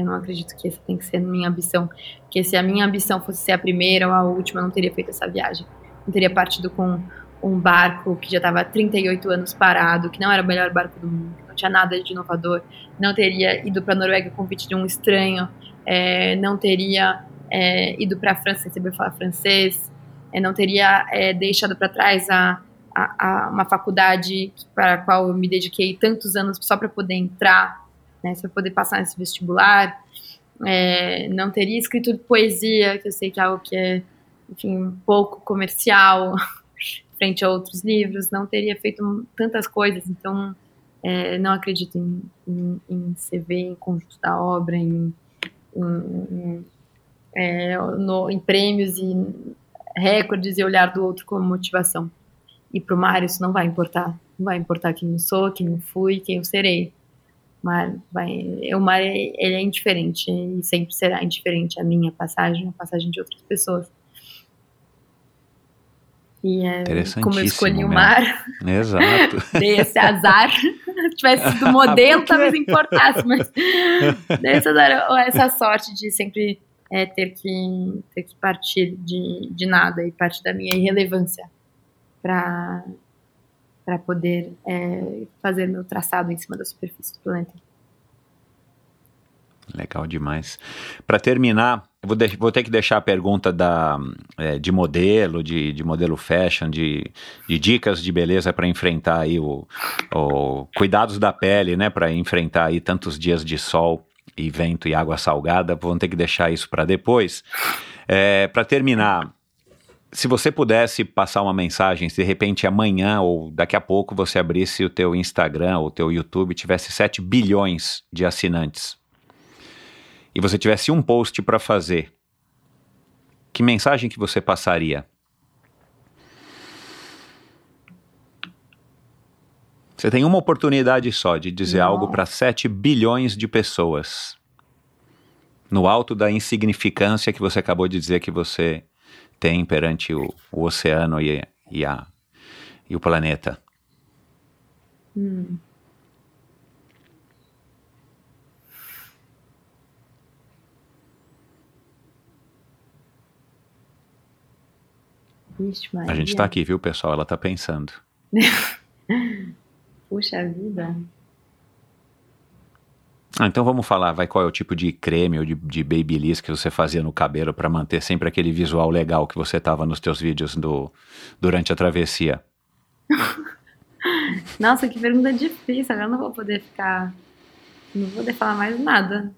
Eu não acredito que essa tem que ser minha ambição. Porque se a minha ambição fosse ser a primeira ou a última, eu não teria feito essa viagem. Não teria partido com um barco que já estava há 38 anos parado, que não era o melhor barco do mundo, que não tinha nada de inovador. Não teria ido para a Noruega com de um estranho. é, não teria é, ido para a França sem saber falar francês é, não teria é, deixado para trás a, a, a uma faculdade para a qual eu me dediquei tantos anos só para poder entrar, né, só para poder passar nesse vestibular. É, não teria escrito poesia, que eu sei que é algo que é, enfim, um pouco comercial frente a outros livros. Não teria feito tantas coisas, então é, não acredito em, em, em CV, em conjunto da obra, em, em, é, no- em prêmios e recordes e olhar do outro como motivação. E pro Mário isso não vai importar. Não vai importar quem eu sou, quem eu fui, quem eu serei. Mas vai, o Mário, ele é indiferente e sempre será indiferente a minha passagem, a passagem de outras pessoas. E é, como eu escolhi o Interessantíssimo, mar, Exato. dei esse azar. Se tivesse sido modelo, talvez importasse, mas dei esse azar, essa sorte de sempre é, ter, que, ter que partir de, de nada e partir da minha irrelevância para para poder é, fazer meu traçado em cima da superfície do planeta. Legal demais. Para terminar, vou, vou ter que deixar a pergunta da, é, de modelo, de, de modelo fashion, de, de dicas de beleza para enfrentar aí o, o cuidados da pele, né? Para enfrentar aí tantos dias de sol e vento e água salgada. Vamos ter que deixar isso para depois. para terminar, se você pudesse passar uma mensagem, se de repente amanhã ou daqui a pouco você abrisse o teu Instagram ou o teu YouTube, tivesse 7 bilhões de assinantes e você tivesse um post para fazer, que mensagem que você passaria? Você tem uma oportunidade só de dizer Nossa. algo para 7 bilhões de pessoas. No alto da insignificância que você acabou de dizer que você tem perante o, o oceano e, e, a, e o planeta. Vixe, A gente tá aqui, viu, pessoal? Ela tá pensando. Puxa vida. Ah, então vamos falar, vai, qual é o tipo de creme ou de, de babyliss que você fazia no cabelo para manter sempre aquele visual legal que você tava nos teus vídeos do, durante a travessia? Nossa, que pergunta difícil. Agora não vou poder ficar. Não vou poder falar mais nada.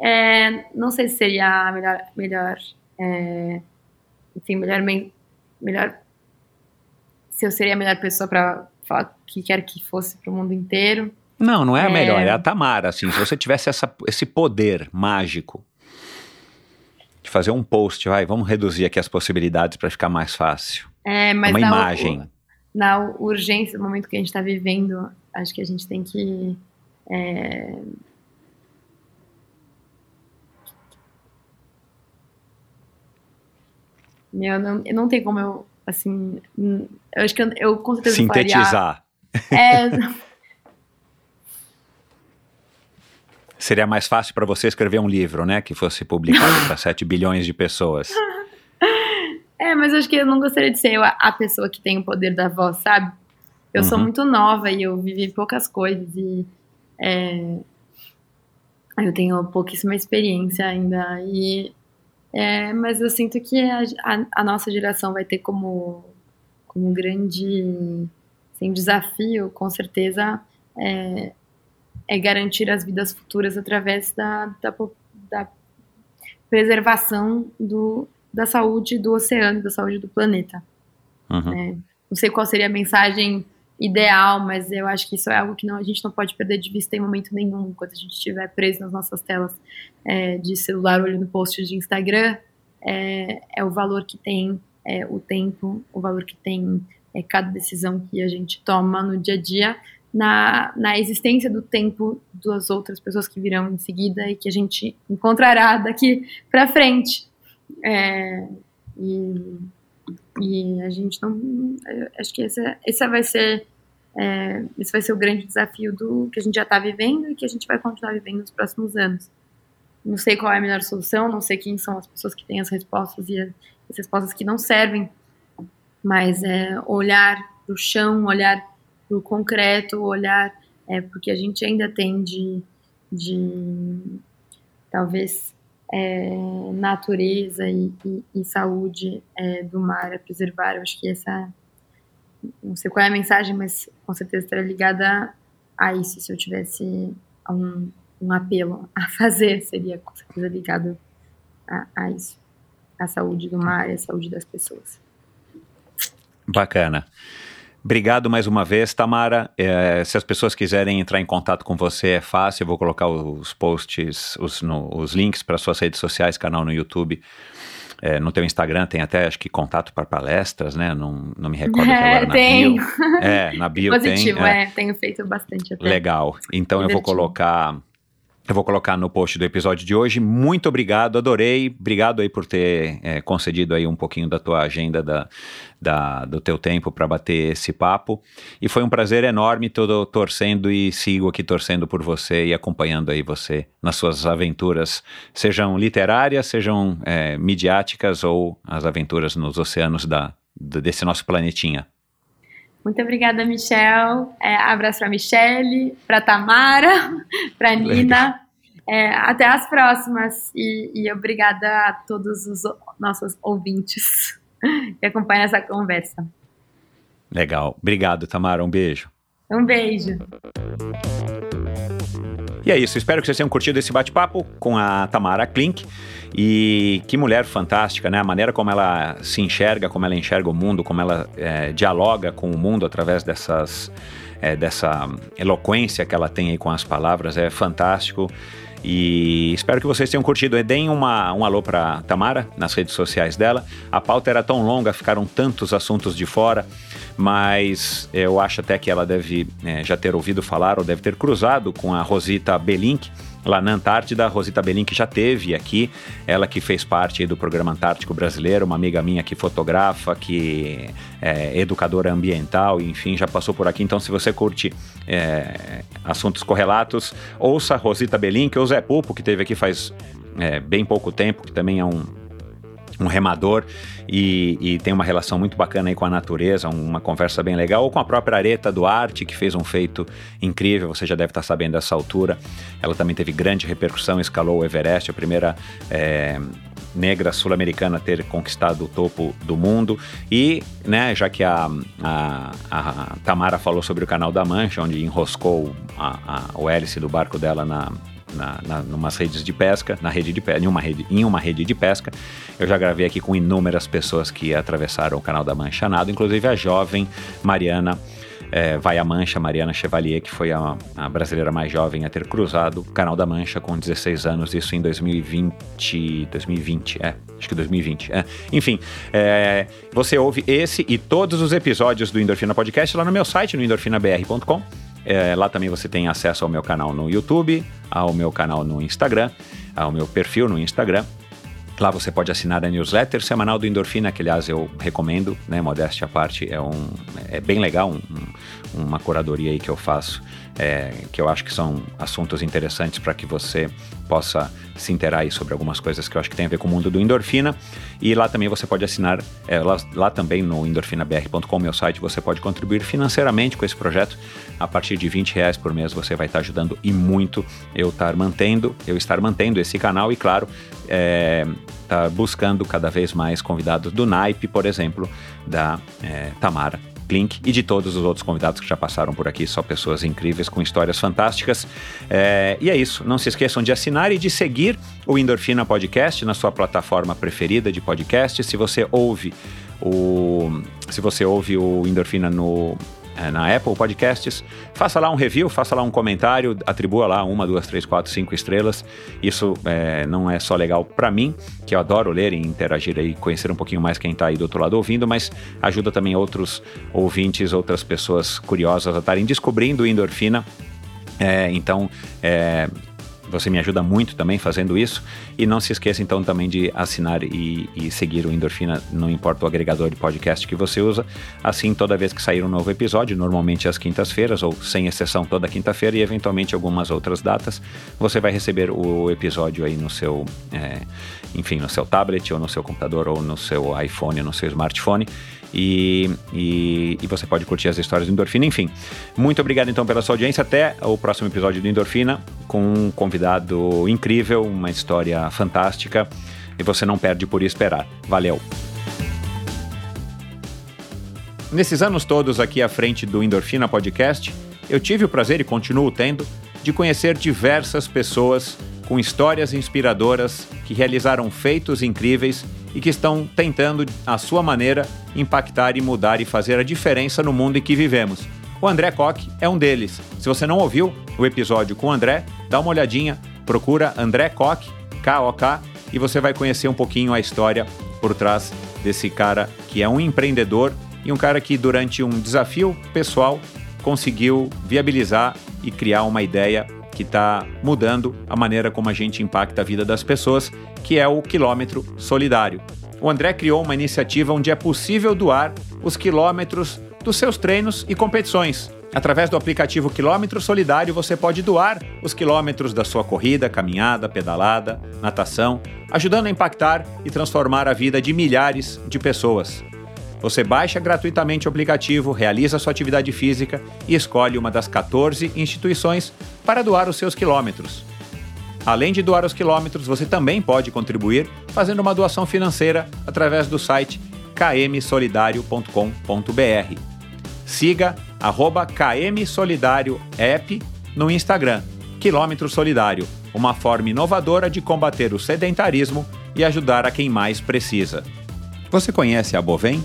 É, não sei se seria a melhor. melhor é, enfim, melhor, melhor. Se eu seria a melhor pessoa para falar o que quer que fosse pro mundo inteiro. Não, não é a É. melhor, é a Tamara, assim, se você tivesse essa, esse poder mágico de fazer um post, vai, vamos reduzir aqui as possibilidades para ficar mais fácil. É, mas Uma na, imagem. na urgência do momento que a gente está vivendo, acho que a gente tem que. é, Meu, não, não tem como eu, assim, eu acho que eu, eu com certeza faria- Sintetizar. É, Seria mais fácil para você escrever um livro, né? Que fosse publicado para 7 bilhões de pessoas. É, mas acho que eu não gostaria de ser a, pessoa que tem o poder da voz, sabe? Eu sou Uhum. muito nova e eu vivi poucas coisas e é, eu tenho pouquíssima experiência ainda. E, é, mas eu sinto que a, a- a nossa geração vai ter como, como grande assim, desafio, com certeza, é, é garantir as vidas futuras através da, da, da preservação do, da saúde do oceano, da saúde do planeta. Uhum. Não sei qual seria a mensagem ideal, mas eu acho que isso é algo que não, a gente não pode perder de vista em momento nenhum, enquanto a gente estiver preso nas nossas telas é, de celular, olhando posts de Instagram, é, é o valor que tem é, o tempo, o valor que tem é, cada decisão que a gente toma no dia a dia, na, na existência do tempo das outras pessoas que virão em seguida e que a gente encontrará daqui para frente. É, e e a gente não. Acho que esse, esse vai ser. é, esse vai ser o grande desafio do que a gente já está vivendo e que a gente vai continuar vivendo nos próximos anos. Não sei qual é a melhor solução, não sei quem são as pessoas que têm as respostas e as, as respostas que não servem, mas é olhar para o chão, olhar para o concreto, olhar é, porque a gente ainda tem de, de talvez é, natureza e, e- e saúde é, do mar a preservar. Eu acho que essa, não sei qual é a mensagem, mas com certeza estaria ligada a isso. Se eu tivesse um, um apelo a fazer, seria com certeza ligado a, a isso, a saúde do mar e a saúde das pessoas. Bacana. Obrigado mais uma vez, Tamara. É, se as pessoas quiserem entrar em contato com você, é fácil. Eu vou colocar os posts, os, no- os links para suas redes sociais, canal no YouTube. É, no teu Instagram tem até, acho que, contato para palestras, né? Não, não me recordo É, agora na tem. bio. É, na bio Positivo, tem. é. é. Tenho feito bastante até. Legal. Então eu vou colocar. Eu vou colocar no post do episódio de hoje. Muito obrigado, adorei. Obrigado aí por ter é, concedido aí um pouquinho da tua agenda, da, da- do teu tempo para bater esse papo. E foi um prazer enorme. Tô torcendo e sigo aqui torcendo por você e acompanhando aí você nas suas aventuras, sejam literárias, sejam é, midiáticas ou as aventuras nos oceanos da, desse nosso planetinha. Muito obrigada, Michel. É, abraço para Michele, para Tamara, para Nina. É, até as próximas e, e, obrigada a todos os nossos ouvintes que acompanham essa conversa. Legal. Obrigado, Tamara. Um beijo. Um beijo. E é isso, espero que vocês tenham curtido esse bate-papo com a Tamara Klink. E que mulher fantástica, né? A maneira como ela se enxerga, como ela enxerga o mundo, como ela é, dialoga com o mundo através dessas, é, dessa eloquência que ela tem aí com as palavras é fantástico. E espero que vocês tenham curtido. Deem uma, um alô para Tamara nas redes sociais dela. A pauta era tão longa, ficaram tantos assuntos de fora, mas eu acho até que ela deve é, já ter ouvido falar ou deve ter cruzado com a Rosita Belink lá na Antártida. Rosita Belink já teve aqui, ela que fez parte do programa Antártico Brasileiro, uma amiga minha que fotografa, que é educadora ambiental, enfim, já passou por aqui. Então, se você curte é, assuntos correlatos, ouça a Rosita Belink ou Zé Pupo, que teve aqui faz é, bem pouco tempo, que também é um um remador e, e, tem uma relação muito bacana aí com a natureza, uma conversa bem legal, ou com a própria Areta Duarte, que fez um feito incrível, você já deve estar sabendo dessa altura. Ela também teve grande repercussão, escalou o Everest, a primeira é, negra sul-americana a ter conquistado o topo do mundo. E, né, já que a, a, a Tamara falou sobre o Canal da Mancha, onde enroscou a, a, o hélice do barco dela na na, na numas redes de pesca, na rede de pesca, em uma rede, em uma rede de pesca. Eu já gravei aqui com inúmeras pessoas que atravessaram o canal da Mancha Nado, inclusive a jovem Mariana é, Vai a Mancha, Mariana Chevalier, que foi a, a, brasileira mais jovem a ter cruzado o Canal da Mancha com 16 anos, isso em 2020, 2020, é, acho que 2020, é. Enfim, é, você ouve esse e todos os episódios do Endorfina Podcast lá no meu site, no endorfinabr.com. É, lá também você tem acesso ao meu canal no YouTube, ao meu canal no Instagram, ao meu perfil no Instagram. Lá você pode assinar a newsletter semanal do Endorfina, que aliás eu recomendo, né? Modéstia à parte, é, um, é bem legal, um, um, uma curadoria aí que eu faço, é, que eu acho que são assuntos interessantes para que você possa se interar sobre algumas coisas que eu acho que tem a ver com o mundo do endorfina. E lá também você pode assinar, é, lá, lá, também no endorfinabr.com, meu site, você pode contribuir financeiramente com esse projeto. A partir de 20 reais por mês você vai estar ajudando e muito eu estar mantendo, eu estar mantendo esse canal e, claro, é, tá buscando cada vez mais convidados do naipe, por exemplo, da é, Tamara Klink e de todos os outros convidados que já passaram por aqui, só pessoas incríveis com histórias fantásticas. É, e é isso, não se esqueçam de assinar e de seguir o Endorfina Podcast na sua plataforma preferida de podcast. Se você ouve o, se você ouve o Endorfina no na Apple Podcasts, faça lá um review, faça lá um comentário, atribua lá uma, duas, três, quatro, cinco estrelas. Isso é, não é só legal para mim, que eu adoro ler e interagir e conhecer um pouquinho mais quem está aí do outro lado ouvindo, mas ajuda também outros ouvintes, outras pessoas curiosas a estarem descobrindo endorfina. É, então, é, você me ajuda muito também fazendo isso. E não se esqueça então também de assinar e, e, seguir o Endorfina, não importa o agregador de podcast que você usa. Assim, toda vez que sair um novo episódio, normalmente às quintas-feiras, ou sem exceção toda quinta-feira, e eventualmente algumas outras datas, você vai receber o episódio aí no seu, é, enfim, no seu tablet, ou no seu computador, ou no seu iPhone, ou no seu smartphone. E, e, e, você pode curtir as histórias do Endorfina. Enfim, muito obrigado então pela sua audiência. Até o próximo episódio do Endorfina com um convidado incrível, uma história fantástica e você não perde por esperar. Valeu! Nesses anos todos aqui à frente do Endorfina Podcast, eu tive o prazer e continuo tendo de conhecer diversas pessoas com histórias inspiradoras que realizaram feitos incríveis e que estão tentando, à sua maneira, impactar e mudar e fazer a diferença no mundo em que vivemos. O André Koch é um deles. Se você não ouviu o episódio com o André, dá uma olhadinha, procura André Koch, K-O-K, e você vai conhecer um pouquinho a história por trás desse cara que é um empreendedor e um cara que, durante um desafio pessoal, conseguiu viabilizar e criar uma ideia que está mudando a maneira como a gente impacta a vida das pessoas, que é o quilômetro solidário. O André criou uma iniciativa onde é possível doar os quilômetros dos seus treinos e competições. Através do aplicativo Quilômetro Solidário, você pode doar os quilômetros da sua corrida, caminhada, pedalada, natação, ajudando a impactar e transformar a vida de milhares de pessoas. Você baixa gratuitamente o aplicativo, realiza sua atividade física e escolhe uma das 14 instituições para doar os seus quilômetros. Além de doar os quilômetros, você também pode contribuir fazendo uma doação financeira através do site kmsolidario.com.br. Siga arroba kmsolidárioapp no Instagram, Quilômetro Solidário, uma forma inovadora de combater o sedentarismo e ajudar a quem mais precisa. Você conhece a Bovem?